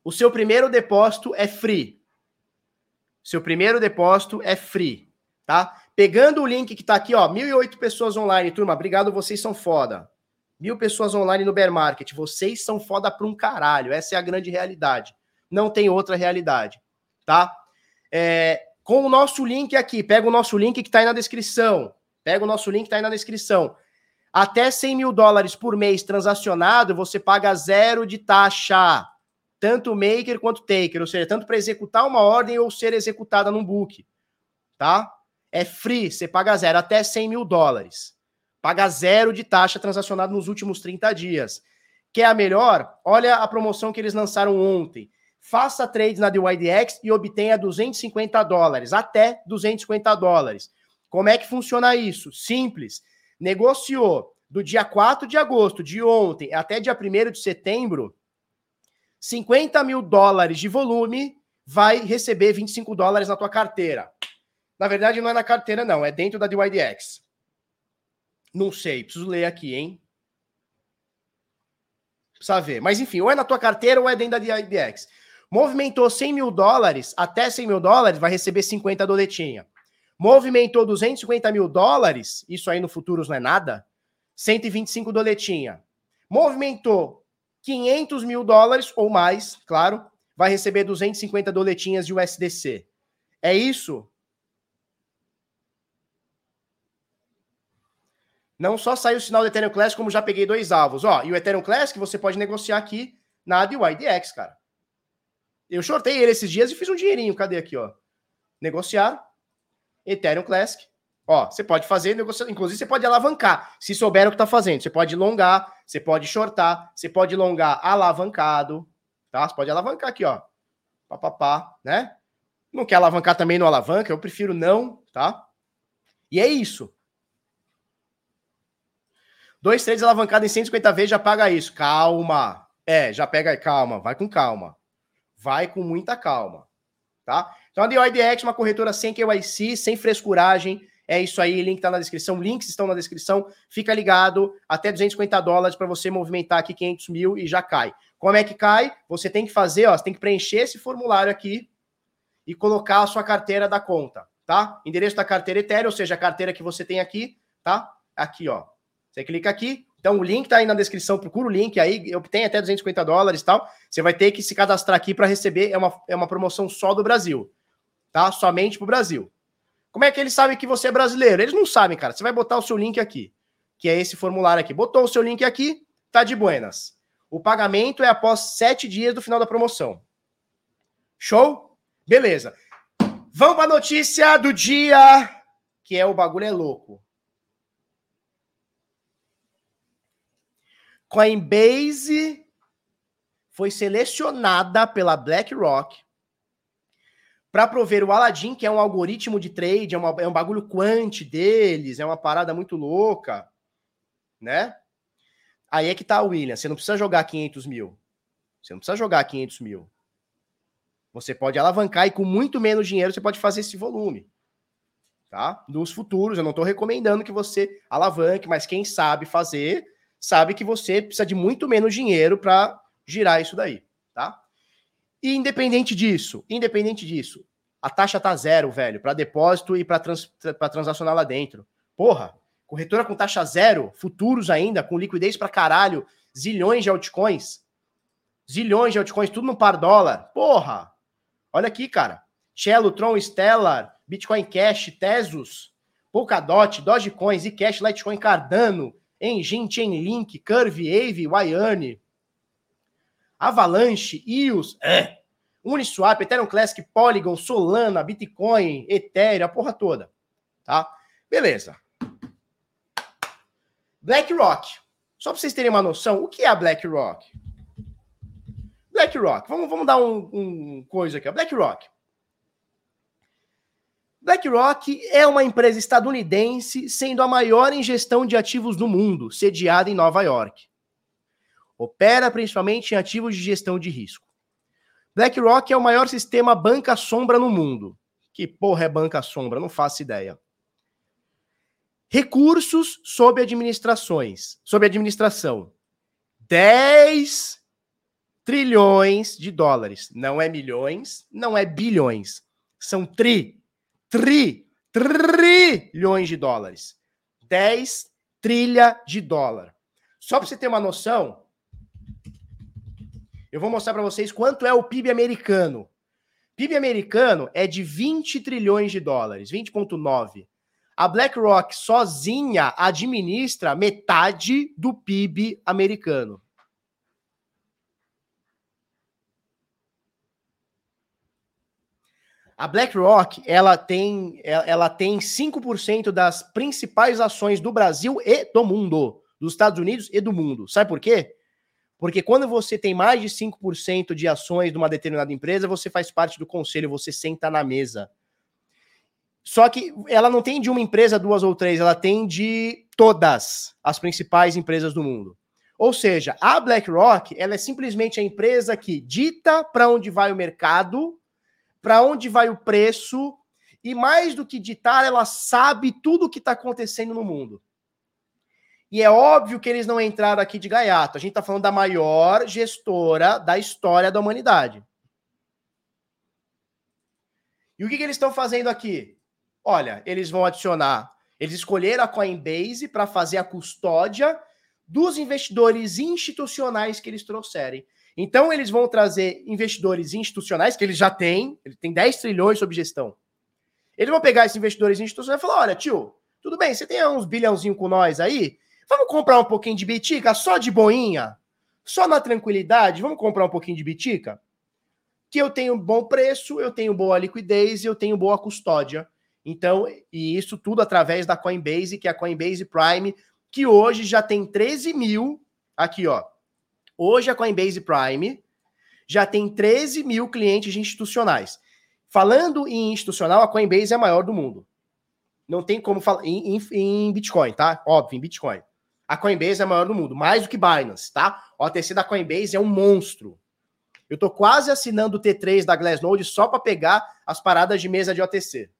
o seu primeiro depósito é free. Seu primeiro depósito é free, tá? Pegando o link que tá aqui, ó, 1.008 pessoas online, turma, obrigado, vocês são foda. Mil pessoas online no bear market, vocês são foda pra um caralho, essa é a grande realidade. Não tem outra realidade, tá? É, com o nosso link aqui. Pega o nosso link que está aí na descrição. Pega o nosso link que está aí na descrição. Até 100 mil dólares por mês transacionado, você paga zero de taxa. Tanto maker quanto taker, ou seja, tanto para executar uma ordem ou ser executada num book. Tá? É free, você paga zero, até 100 mil dólares. Paga zero de taxa transacionado nos últimos 30 dias. Quer a melhor? Olha a promoção que eles lançaram ontem faça trades na DYDX e obtenha 250 dólares, até 250 dólares. Como é que funciona isso? Simples. Negociou do dia 4 de agosto, de ontem, até dia 1 de setembro, 50 mil dólares de volume, vai receber 25 dólares na tua carteira. Na verdade, não é na carteira, não, é dentro da DYDX. Não sei, preciso ler aqui, hein? Precisa ver. Mas enfim, ou é na tua carteira ou é dentro da DYDX. Movimentou 100 mil dólares, até 100 mil dólares, vai receber 50 doletinha. Movimentou 250 mil dólares, isso aí no futuros não é nada, 125 doletinha. Movimentou 500 mil dólares ou mais, claro, vai receber 250 doletinhas de USDC. É isso? Não só saiu o sinal do Ethereum Classic, como já peguei dois alvos. Ó, e o Ethereum Classic você pode negociar aqui na DYDX, cara. Eu shortei ele esses dias e fiz um dinheirinho. Cadê aqui, ó? Negociar. Ethereum Classic. Ó, você pode fazer negociação. Inclusive, você pode alavancar. Se souber o que tá fazendo. Você pode longar, você pode shortar, você pode longar alavancado. Tá? Você pode alavancar aqui, ó. Pá, pá, pá, né? Não quer alavancar também no alavanca, eu prefiro não, tá? E é isso. Dois trades alavancados em 150 vezes já paga isso. Calma. É, já pega aí, calma, vai com calma vai com muita calma, tá? Então a DOIDX, uma corretora sem KYC, sem frescuragem, é isso aí, link tá na descrição, links estão na descrição, fica ligado, até 250 dólares para você movimentar aqui 500 mil e já cai. Como é que cai? Você tem que fazer, ó, você tem que preencher esse formulário aqui e colocar a sua carteira da conta, tá? Endereço da carteira Ethereum, ou seja, a carteira que você tem aqui, tá? Aqui, ó. Você clica aqui, então o link tá aí na descrição, procura o link aí, tenho até 250 dólares e tal. Você vai ter que se cadastrar aqui para receber, é uma, é uma promoção só do Brasil, tá? Somente pro Brasil. Como é que eles sabem que você é brasileiro? Eles não sabem, cara. Você vai botar o seu link aqui, que é esse formulário aqui. Botou o seu link aqui, tá de buenas. O pagamento é após sete dias do final da promoção. Show? Beleza. Vamos para a notícia do dia, que é o bagulho é louco. Coinbase foi selecionada pela BlackRock para prover o Aladdin, que é um algoritmo de trade, é, uma, é um bagulho quant deles, é uma parada muito louca, né? Aí é que tá, William. Você não precisa jogar 500 mil. Você não precisa jogar 500 mil. Você pode alavancar e com muito menos dinheiro você pode fazer esse volume. Tá? Nos futuros, eu não estou recomendando que você alavanque, mas quem sabe fazer, sabe que você precisa de muito menos dinheiro para girar isso daí, tá? E independente disso, independente disso, a taxa tá zero, velho, para depósito e para trans, transacionar lá dentro. Porra, corretora com taxa zero, futuros ainda, com liquidez para caralho, zilhões de altcoins, zilhões de altcoins, tudo no par dólar. Porra, olha aqui, cara. Cello, Tron, Stellar, Bitcoin Cash, Tesos, Polkadot, Dogecoin, Zcash, Litecoin, Cardano, Engine, Chainlink, Curve, Aave, Wyane, Avalanche, EOS, é, Uniswap, Ethereum Classic, Polygon, Solana, Bitcoin, Ethereum, a porra toda. Tá? Beleza. BlackRock. Só para vocês terem uma noção, o que é a BlackRock? BlackRock, vamos, vamos dar um, um coisa aqui. BlackRock. BlackRock é uma empresa estadunidense, sendo a maior em gestão de ativos do mundo, sediada em Nova York. Opera principalmente em ativos de gestão de risco. BlackRock é o maior sistema banca sombra no mundo. Que porra é banca sombra? Não faço ideia. Recursos sob administrações, sob administração. 10 trilhões de dólares. Não é milhões, não é bilhões. São tri, tri, trilhões de dólares. 10 trilha de dólar. Só para você ter uma noção, eu vou mostrar para vocês quanto é o PIB americano. PIB americano é de 20 trilhões de dólares, 20,9. A BlackRock sozinha administra metade do PIB americano. A BlackRock, ela tem, ela tem 5% das principais ações do Brasil e do mundo, dos Estados Unidos e do mundo. Sabe por quê? Porque quando você tem mais de 5% de ações de uma determinada empresa, você faz parte do conselho, você senta na mesa. Só que ela não tem de uma empresa, duas ou três, ela tem de todas as principais empresas do mundo. Ou seja, a BlackRock, ela é simplesmente a empresa que dita para onde vai o mercado, para onde vai o preço, e mais do que ditar, ela sabe tudo o que está acontecendo no mundo. E é óbvio que eles não entraram aqui de gaiato. A gente está falando da maior gestora da história da humanidade. E o que, que eles estão fazendo aqui? Olha, eles vão adicionar. Eles escolheram a Coinbase para fazer a custódia dos investidores institucionais que eles trouxerem. Então, eles vão trazer investidores institucionais, que eles já têm, ele tem 10 trilhões sob gestão. Eles vão pegar esses investidores institucionais e falar: olha, tio, tudo bem, você tem uns bilhãozinho com nós aí, Vamos comprar um pouquinho de bitica só de boinha? Só na tranquilidade? Vamos comprar um pouquinho de bitica? Que eu tenho bom preço, eu tenho boa liquidez e eu tenho boa custódia. Então, e isso tudo através da Coinbase, que é a Coinbase Prime, que hoje já tem 13 mil. Aqui, ó. Hoje a Coinbase Prime já tem 13 mil clientes institucionais. Falando em institucional, a Coinbase é a maior do mundo. Não tem como falar em, em, em Bitcoin, tá? Óbvio, em Bitcoin. A Coinbase é a maior do mundo, mais do que Binance, tá? O OTC da Coinbase é um monstro. Eu tô quase assinando o T3 da Glassnode só para pegar as paradas de mesa de OTC.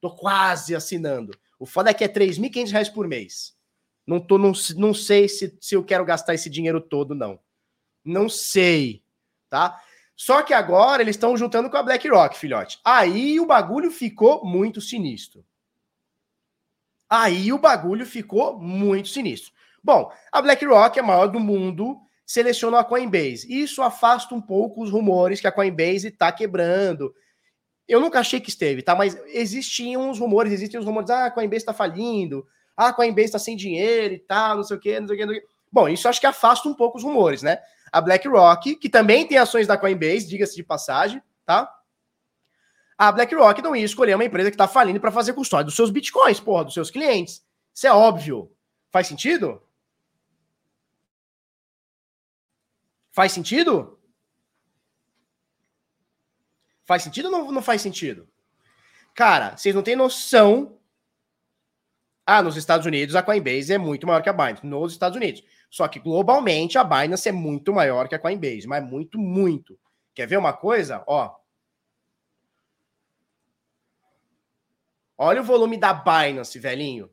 Tô quase assinando. O foda é que é 3.500 reais por mês. Não, tô, não, não sei se, se eu quero gastar esse dinheiro todo, não. Não sei, tá? Só que agora eles estão juntando com a BlackRock, filhote. Aí o bagulho ficou muito sinistro. Aí o bagulho ficou muito sinistro. Bom, a BlackRock é a maior do mundo, selecionou a Coinbase. Isso afasta um pouco os rumores que a Coinbase está quebrando. Eu nunca achei que esteve, tá? Mas existiam os rumores, existem os rumores, ah, a Coinbase está falindo, ah, a Coinbase está sem dinheiro e tal, não sei o quê, não sei o quê, não sei o quê. Bom, isso acho que afasta um pouco os rumores, né? A BlackRock, que também tem ações da Coinbase, diga-se de passagem, tá? A BlackRock não ia escolher uma empresa que está falindo para fazer custódia dos seus bitcoins, porra, dos seus clientes. Isso é óbvio. Faz sentido? Faz sentido? Faz sentido ou não, não faz sentido? Cara, vocês não têm noção. Ah, nos Estados Unidos a Coinbase é muito maior que a Binance. Nos Estados Unidos. Só que globalmente a Binance é muito maior que a Coinbase, mas muito, muito. Quer ver uma coisa? Ó. Olha o volume da Binance, velhinho.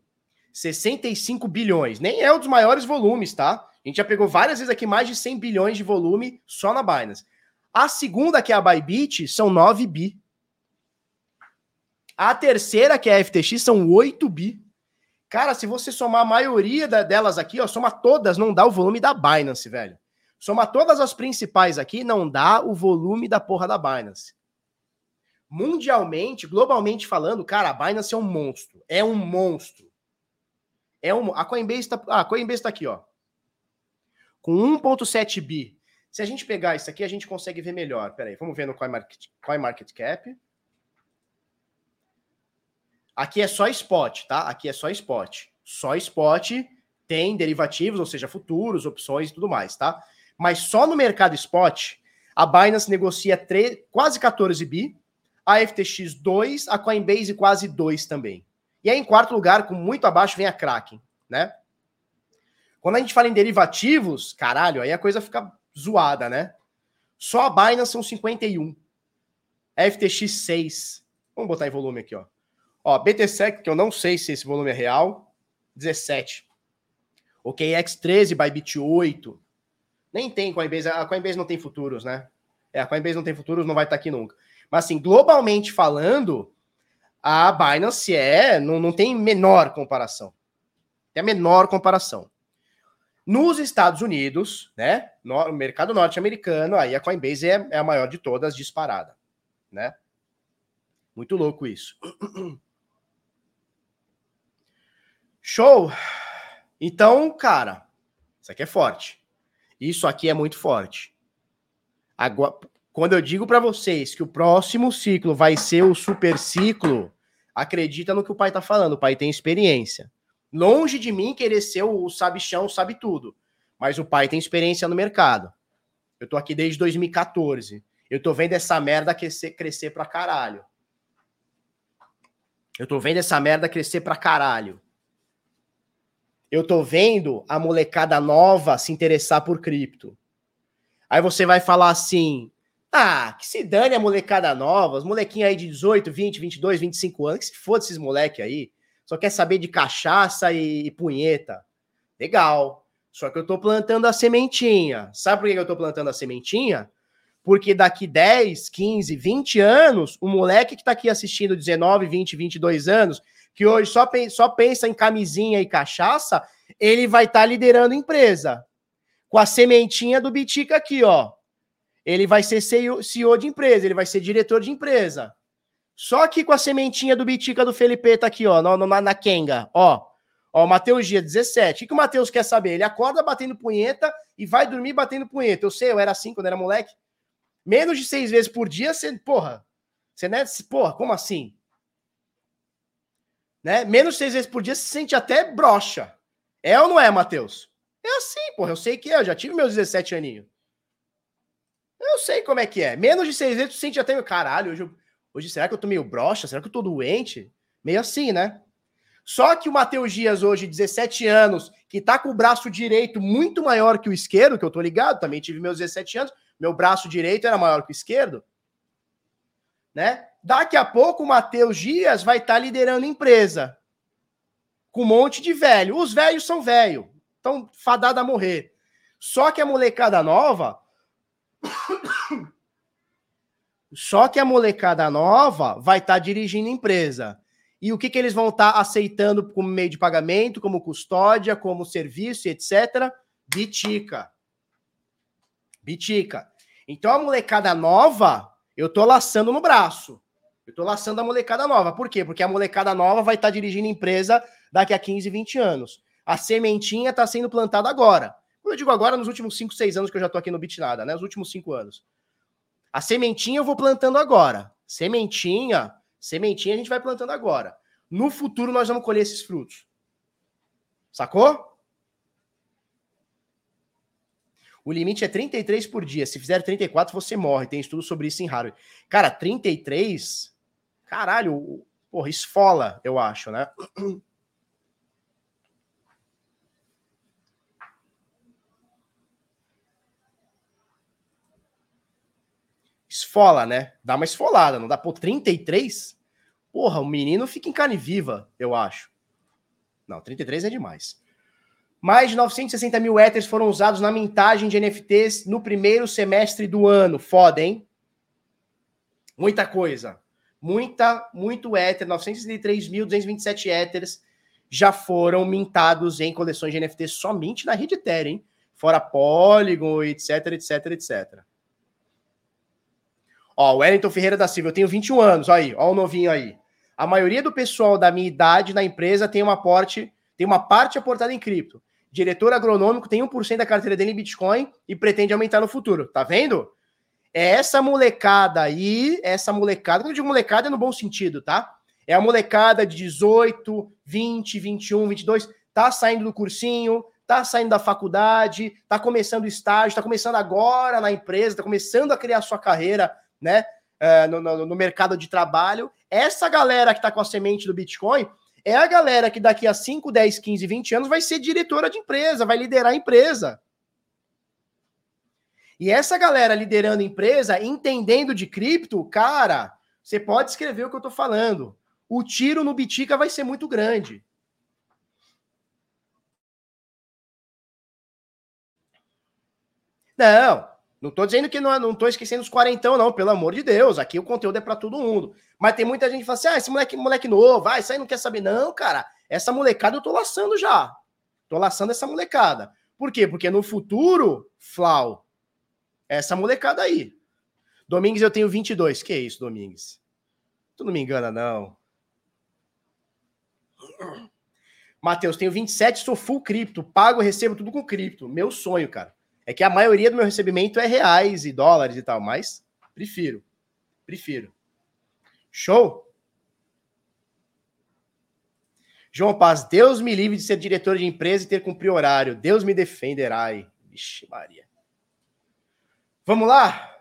65 bilhões. Nem é um dos maiores volumes, tá? A gente já pegou várias vezes aqui mais de 100 bilhões de volume só na Binance. A segunda, que é a Bybit, são 9 bi. A terceira, que é a FTX, são 8 bi. Cara, se você somar a maioria delas aqui, ó, soma todas, não dá o volume da Binance, velho. Soma todas as principais aqui, não dá o volume da porra da Binance. mundialmente, globalmente falando, cara, a Binance é um monstro. É um monstro. É um, a Coinbase tá, ah, a Coinbase tá aqui, ó. Com 1.7 bi. Se a gente pegar isso aqui, a gente consegue ver melhor. Peraí, vamos ver no CoinMarket, CoinMarketCap. Aqui é só spot, tá? Aqui é só spot. Só spot tem derivativos, ou seja, futuros, opções e tudo mais, tá? Mas só no mercado spot, a Binance negocia 3, quase 14 bi, a FTX 2, a Coinbase quase 2 também. E aí, em quarto lugar, com muito abaixo, vem a Kraken, né? Quando a gente fala em derivativos, caralho, aí a coisa fica zoada, né? Só a Binance são 51. A FTX 6. Vamos botar em volume aqui, ó. Ó, BTSEC, que eu não sei se esse volume é real, 17. OKX 13, Bybit 8. Nem tem Coinbase. A Coinbase não tem futuros, né? É, a Coinbase não tem futuros, não vai estar aqui nunca. Mas, assim, globalmente falando, a Binance é. Não, não tem menor comparação. Tem a menor comparação. Nos Estados Unidos, né? No mercado norte-americano, aí a Coinbase é, é a maior de todas, disparada, né? Muito louco isso. Show! Então, cara, isso aqui é forte. Isso aqui é muito forte. Agora, quando eu digo para vocês que o próximo ciclo vai ser o super ciclo, acredita no que o pai tá falando. O pai tem experiência. Longe de mim querer ser o sabichão, sabe tudo. Mas o pai tem experiência no mercado. Eu tô aqui desde 2014. Eu tô vendo essa merda crescer, crescer pra caralho. Eu tô vendo essa merda crescer pra caralho eu tô vendo a molecada nova se interessar por cripto. Aí você vai falar assim: ah, que se dane a molecada nova, os molequinhos aí de 18, 20, 22, 25 anos, que se foda esses moleque aí, só quer saber de cachaça e, e punheta. Legal. Só que eu tô plantando a sementinha. Sabe por que eu tô plantando a sementinha? Porque daqui 10, 15, 20 anos, o moleque que tá aqui assistindo 19, 20, 22 anos, que hoje só, só pensa em camisinha e cachaça, ele vai estar tá liderando empresa. Com a sementinha do Bitica aqui, ó. Ele vai ser CEO, de empresa, ele vai ser diretor de empresa. Só que com a sementinha do Bitica do Felipe tá aqui, ó, na, na, na Kenga, ó. Ó, o Matheus Dia, 17. O que, que o Matheus quer saber? Ele acorda batendo punheta e vai dormir batendo punheta. Eu sei, eu era assim quando era moleque. Menos de seis vezes por dia, você, porra, você, né? Porra, como assim? Né? Menos seis vezes por dia se sente até brocha. É ou não é, Matheus? É assim, porra. Eu sei que é. Eu já tive meus 17 aninhos. Eu sei como é que é. Menos de seis vezes tu sente até. Caralho, hoje, hoje será que eu tô meio brocha? Será que eu tô doente? Meio assim, né? Só que o Matheus Dias, hoje, 17 anos, que tá com o braço direito muito maior que o esquerdo, que eu tô ligado, também tive meus 17 anos, meu braço direito era maior que o esquerdo, né? Daqui a pouco o Matheus Dias vai estar tá liderando empresa. Com um monte de velho. Os velhos são velho. Estão fadados a morrer. Só que a molecada nova. Só que a molecada nova vai estar tá dirigindo empresa. E o que, que eles vão estar tá aceitando como meio de pagamento, como custódia, como serviço, etc. Bitica. Bitica. Então a molecada nova, eu tô laçando no braço. Eu tô laçando a molecada nova. Por quê? Porque a molecada nova vai estar tá dirigindo empresa daqui a 15, 20 anos. A sementinha está sendo plantada agora. Eu digo agora, nos últimos 5, 6 anos que eu já tô aqui no Bitnada, né? Os últimos 5 anos. A sementinha eu vou plantando agora. Sementinha, sementinha a gente vai plantando agora. No futuro nós vamos colher esses frutos. Sacou? O limite é 33 por dia. Se fizer 34, você morre. Tem estudo sobre isso em Harvard. Cara, 33 Caralho, porra, esfola, eu acho, né? Esfola, né? Dá uma esfolada, não dá? Pô, 33? Porra, o menino fica em carne viva, eu acho. Não, 33 é demais. Mais de 960 mil Ethers foram usados na mintagem de NFTs no primeiro semestre do ano. Foda, hein? Muita coisa muita, muito éter, 963.227 éteres já foram mintados em coleções de NFT somente na rede Ethereum, hein? Fora Polygon, etc, etc, etc. Ó, Wellington Ferreira da Silva, eu tenho 21 anos, aí, ó o novinho aí. A maioria do pessoal da minha idade na empresa tem uma aporte, tem uma parte aportada em cripto. Diretor agronômico tem 1% da carteira dele em Bitcoin e pretende aumentar no futuro. Tá vendo? É essa molecada aí, essa molecada, quando eu digo molecada é no bom sentido, tá? É a molecada de 18, 20, 21, 22, tá saindo do cursinho, tá saindo da faculdade, tá começando o estágio, tá começando agora na empresa, tá começando a criar sua carreira, né? Uh, no, no, no, mercado de trabalho. Essa galera que tá com a semente do Bitcoin é a galera que daqui a 5, 10, 15, 20 anos vai ser diretora de empresa, vai liderar a empresa. E essa galera liderando empresa, entendendo de cripto, cara, você pode escrever o que eu tô falando. O tiro no Bitica vai ser muito grande. Não, não tô dizendo que não, é, não tô esquecendo os quarentão, não, pelo amor de Deus. Aqui o conteúdo é para todo mundo. Mas tem muita gente que fala assim: ah, esse moleque, moleque novo, vai, isso aí não quer saber. Não, cara, essa molecada eu tô laçando já. Tô laçando essa molecada. Por quê? Porque no futuro, Flau, essa molecada aí. Domingues eu tenho 22. Que isso, Domingues? Tu não me engana, não. Matheus, tenho 27, sou full cripto. Pago, recebo tudo com cripto. Meu sonho, cara. É que a maioria do meu recebimento é reais e dólares e tal, mas prefiro. Prefiro. Show? João Paz, Deus me livre de ser diretor de empresa e ter cumprir horário. Deus me defenderá. Vixe, Maria. Vamos lá?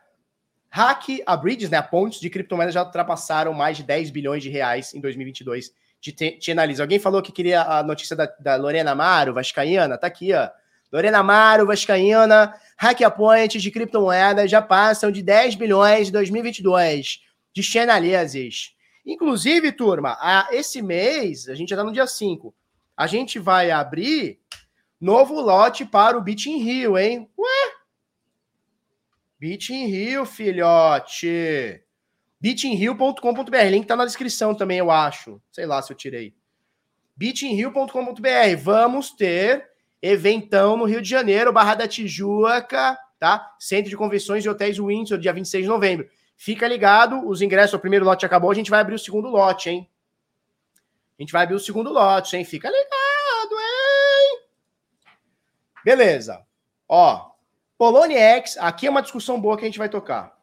Hack, a Bridges, né, a pontes de criptomoedas já ultrapassaram mais de 10 bilhões de reais em 2022 de te, analisa. Alguém falou que queria a notícia da, da Lorena Amaro, vascaína, tá aqui, ó. Lorena Amaro, vascaína, hack a pontes de criptomoedas já passam de 10 bilhões em 2022 de Chainalysis. Inclusive, turma, a, esse mês, a gente já tá no dia 5, a gente vai abrir novo lote para o Bit in Rio, hein? Ué, Bit in Rio, filhote. bitinrio.com.br. Link tá na descrição também, eu acho. Sei lá se eu tirei. bitinrio.com.br. Vamos ter eventão no Rio de Janeiro, Barra da Tijuca, tá? Centro de Convenções e Hotéis Windsor, dia 26 de novembro. Fica ligado, os ingressos, o primeiro lote acabou, a gente vai abrir o segundo lote, hein? A gente vai abrir o segundo lote, hein? Fica ligado, hein? Beleza. Ó, Polônia X, aqui é uma discussão boa que a gente vai tocar.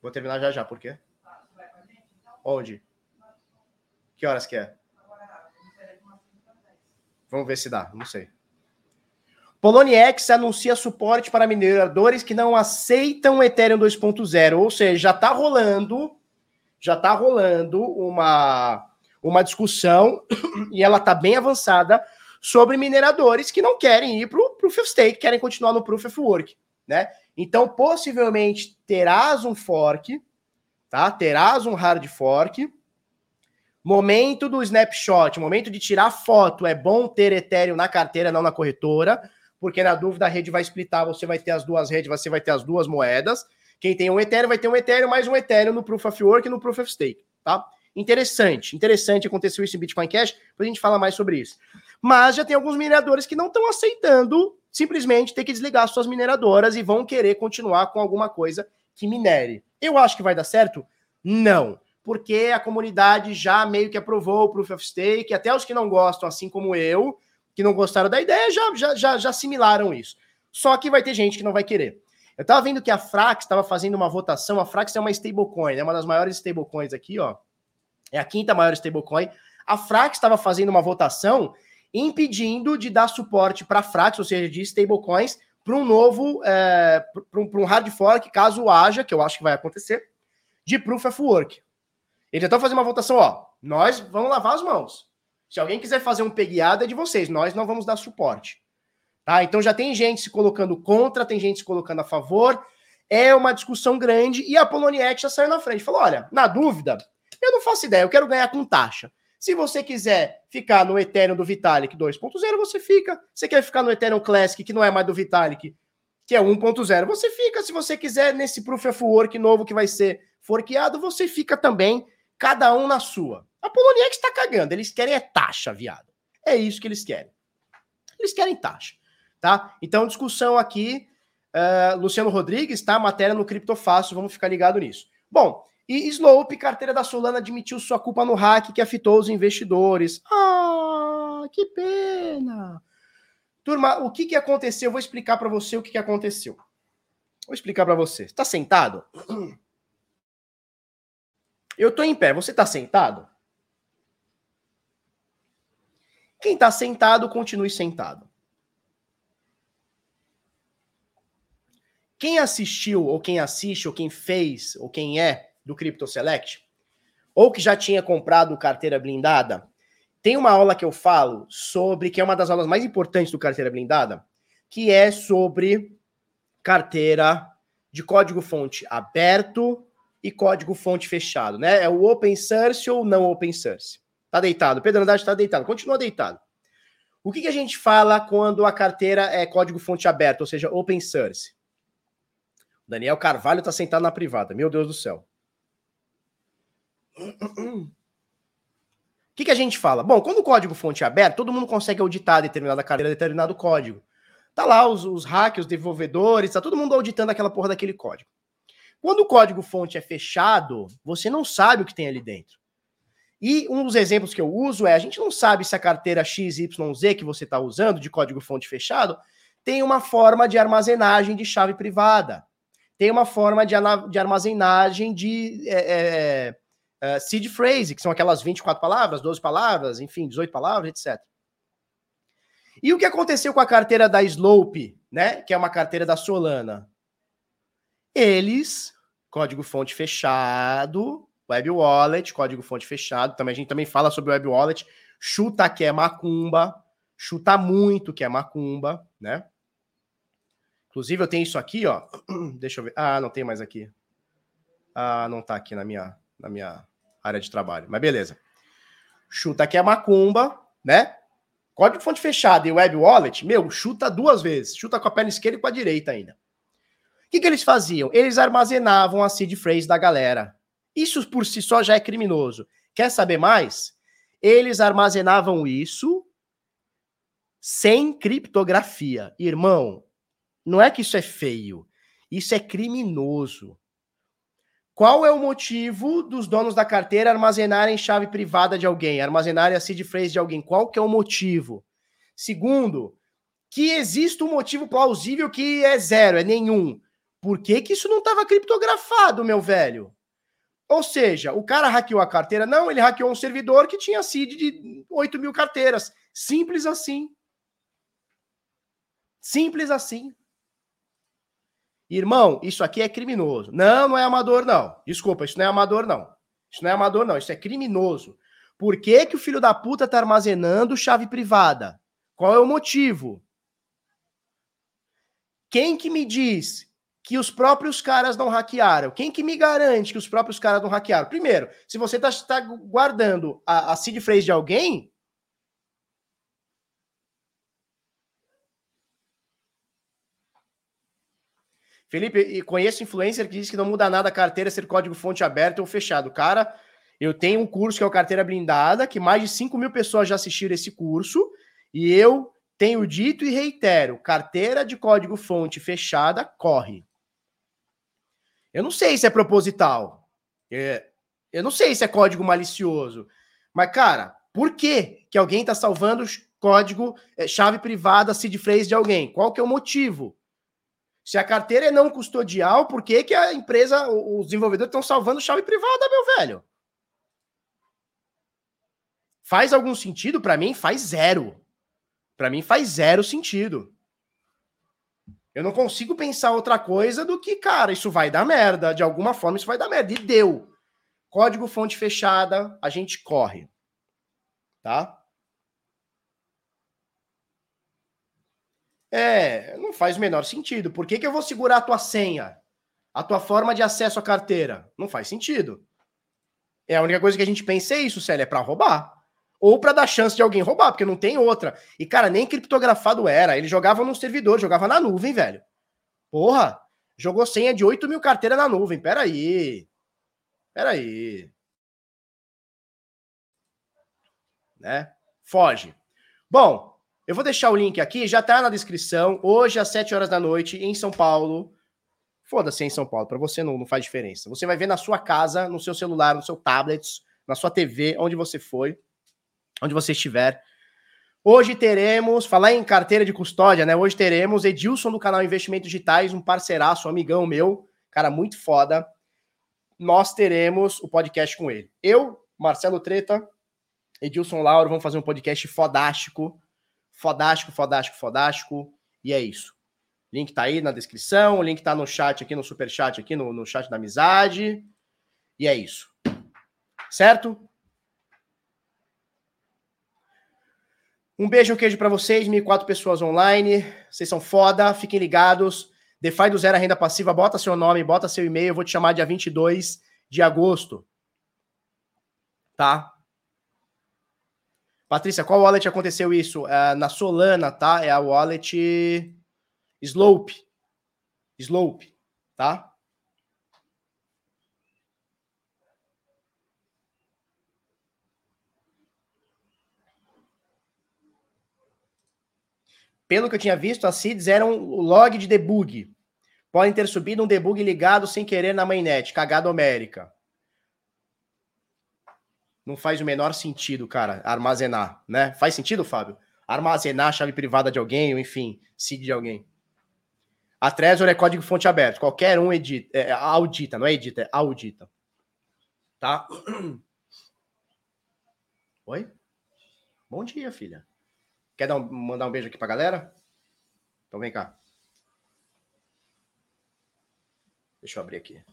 Vou terminar já já, por quê? Onde? Que horas que é? Vamos ver se dá, não sei. Poloniex anuncia suporte para mineradores que não aceitam Ethereum 2.0, ou seja, já está rolando, já está rolando uma, uma discussão e ela está bem avançada sobre mineradores que não querem ir para o Proof of Stake, querem continuar no Proof of Work, né? Então, possivelmente, terás um fork, tá? Terás um hard fork. Momento do snapshot, momento de tirar foto, é bom ter Ethereum na carteira, não na corretora, porque na dúvida a rede vai splitar, você vai ter as duas redes, você vai ter as duas moedas. Quem tem um Ethereum vai ter um Ethereum mais um Ethereum no Proof of Work e no Proof of Stake, tá? Interessante, interessante aconteceu isso em Bitcoin Cash, depois a gente fala mais sobre isso. Mas já tem alguns mineradores que não estão aceitando simplesmente ter que desligar suas mineradoras e vão querer continuar com alguma coisa que minere. Eu acho que vai dar certo? Não. Porque a comunidade já meio que aprovou o Proof of Stake, até os que não gostam, assim como eu, que não gostaram da ideia, já, já, já, já assimilaram isso. Só que vai ter gente que não vai querer. Eu estava vendo que a Frax estava fazendo uma votação, a Frax é uma stablecoin, é uma das maiores stablecoins aqui, ó. É a quinta maior stablecoin. A Frax estava fazendo uma votação impedindo de dar suporte para Frax, ou seja, de stablecoins, para um novo, é, para um, hard fork, caso haja, que eu acho que vai acontecer, de Proof of Work. Eles estão fazendo uma votação, ó, nós vamos lavar as mãos. Se alguém quiser fazer um pegueada, é de vocês, nós não vamos dar suporte. Tá? Então já tem gente se colocando contra, tem gente se colocando a favor, é uma discussão grande, e a Poloniex já saiu na frente, falou, olha, na dúvida, eu não faço ideia, eu quero ganhar com taxa. Se você quiser ficar no Ethereum do Vitalik 2.0, você fica. Você quer ficar no Ethereum Classic, que não é mais do Vitalik, que é 1.0, você fica. Se você quiser nesse Proof of Work novo que vai ser forqueado, você fica também, cada um na sua. A Poloniex está cagando, eles querem é taxa, viado. É isso que eles querem. Eles querem taxa, tá? Então, discussão aqui. Uh, Luciano Rodrigues, tá? Matéria no Criptofácil, vamos ficar ligado nisso. Bom, e Slope, carteira da Solana, admitiu sua culpa no hack que afetou os investidores. Ah, que pena! Turma, o que, que aconteceu? Eu vou explicar para você o que, que aconteceu. Vou explicar para você. Está sentado? Eu estou em pé. Você está sentado? Quem está sentado, continue sentado. Quem assistiu, ou quem assiste, ou quem fez, ou quem é do Crypto Select, ou que já tinha comprado carteira blindada, tem uma aula que eu falo sobre, que é uma das aulas mais importantes do carteira blindada, que é sobre carteira de código-fonte aberto e código-fonte fechado, né? É o open source ou não open source. Tá deitado. Pedro Andrade tá deitado. Continua deitado. O que, que a gente fala quando a carteira é código-fonte aberto, ou seja, open source? Daniel Carvalho tá sentado na privada. Meu Deus do céu. O que, que a gente fala? Bom, quando o código fonte é aberto, todo mundo consegue auditar determinada carteira, determinado código. Tá lá os, os hackers, os desenvolvedores, tá todo mundo auditando aquela porra daquele código. Quando o código fonte é fechado, você não sabe o que tem ali dentro. E um dos exemplos que eu uso é: a gente não sabe se a carteira XYZ que você está usando, de código fonte fechado, tem uma forma de armazenagem de chave privada tem uma forma de, de armazenagem de é, é, é, seed phrase, que são aquelas 24 palavras, 12 palavras, enfim, 18 palavras, etc. E o que aconteceu com a carteira da Slope, né? Que é uma carteira da Solana? Eles, código-fonte fechado, Web Wallet, código-fonte fechado. Também a gente também fala sobre Web Wallet. Chuta que é macumba, chuta muito que é macumba, né? Inclusive, eu tenho isso aqui, ó. Deixa eu ver. Ah, não tem mais aqui. Ah, não tá aqui na minha, na minha área de trabalho. Mas beleza. Chuta aqui a macumba, né? Código fonte fechada e web wallet, meu, chuta duas vezes. Chuta com a perna esquerda e com a direita ainda. O que, que eles faziam? Eles armazenavam a seed phrase da galera. Isso por si só já é criminoso. Quer saber mais? Eles armazenavam isso sem criptografia. Irmão, não é que isso é feio, isso é criminoso. Qual é o motivo dos donos da carteira armazenarem chave privada de alguém, armazenarem a seed phrase de alguém? Qual que é o motivo? Segundo, que existe um motivo plausível que é zero, é nenhum. Por que, que isso não estava criptografado, meu velho? Ou seja, o cara hackeou a carteira? Não, ele hackeou um servidor que tinha seed de 8 mil carteiras. Simples assim. Simples assim. Irmão, isso aqui é criminoso. Não, não é amador, não. Desculpa, isso não é amador, não. Isso não é amador, não. Isso é criminoso. Por que, que o filho da puta tá armazenando chave privada? Qual é o motivo? Quem que me diz que os próprios caras não hackearam? Quem que me garante que os próprios caras não hackearam? Primeiro, se você está tá guardando a, a seed phrase de alguém, Felipe, conheço influencer que diz que não muda nada a carteira ser código fonte aberto ou fechado. Cara, eu tenho um curso que é o Carteira Blindada, que mais de 5 mil pessoas já assistiram esse curso, e eu tenho dito e reitero: carteira de código fonte fechada corre. Eu não sei se é proposital. É, eu não sei se é código malicioso. Mas, cara, por que, que alguém está salvando código, é, chave privada, seed phrase de alguém? Qual que é o motivo? Se a carteira é não custodial, por que, que a empresa, os desenvolvedores estão salvando chave privada, meu velho? Faz algum sentido? Para mim, faz zero. Para mim, faz zero sentido. Eu não consigo pensar outra coisa do que, cara, isso vai dar merda. De alguma forma, isso vai dar merda. E deu. Código fonte fechada, a gente corre. Tá? É, não faz o menor sentido. Por que, que eu vou segurar a tua senha? A tua forma de acesso à carteira? Não faz sentido. É a única coisa que a gente pensa é isso, Célia, é para roubar. Ou para dar chance de alguém roubar, porque não tem outra. E, cara, nem criptografado era. Ele jogava no servidor, jogava na nuvem, velho. Porra, jogou senha de 8 mil carteiras na nuvem. Peraí. Peraí. Né? Foge. Bom, Eu vou deixar o link aqui, já tá na descrição. Hoje, às 7 horas da noite, em São Paulo. Foda-se em São Paulo, para você não, não faz diferença. Você vai ver na sua casa, no seu celular, no seu tablet, na sua TV, onde você foi, onde você estiver. Hoje teremos, falar em carteira de custódia, né? Hoje teremos Edilson do canal Investimentos Digitais, um parceiraço, um amigão meu, cara muito foda. Nós teremos o podcast com ele. Eu, Marcelo Treta, Edilson Lauro, vamos fazer um podcast fodástico. Fodástico, fodástico, fodástico. E é isso. Link tá aí na descrição, o link tá no chat aqui, no super chat aqui, no, no chat da amizade. E é isso. Certo? Um beijo, um queijo para vocês, 1.004 pessoas online. Vocês são foda, fiquem ligados. DeFi do Zero a Renda Passiva, bota seu nome, bota seu e-mail, eu vou te chamar dia 22 de agosto. Tá? Patrícia, qual wallet aconteceu isso? É, na Solana, tá? É a wallet Slope. Slope, tá? Pelo que eu tinha visto, as seeds eram o log de debug. Podem ter subido um debug ligado sem querer na mainnet. Cagada homérica. Não faz o menor sentido, cara, armazenar, né? Faz sentido, Fábio? Armazenar a chave privada de alguém, ou enfim, seed de alguém. A Trezor é código fonte aberto. Qualquer um edita, é, audita, não é edita, é audita. Tá? Oi? Bom dia, filha. Quer dar um, mandar um beijo aqui pra galera? Então vem cá. Deixa eu abrir aqui.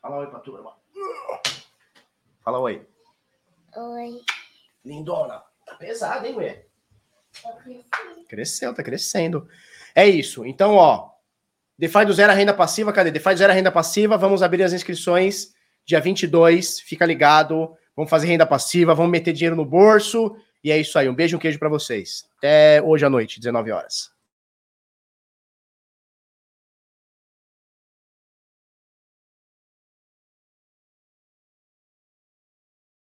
Fala oi pra turma. Fala oi.
Oi.
Lindona. Tá pesado, hein, mulher? Cresceu, tá crescendo. É isso. Então, ó. DeFi do zero a renda passiva, cadê? DeFi do zero a renda passiva, vamos abrir as inscrições dia 22, fica ligado. Vamos fazer renda passiva, vamos meter dinheiro no bolso e é isso aí. Um beijo, um queijo para vocês. Até hoje à noite, 19 horas.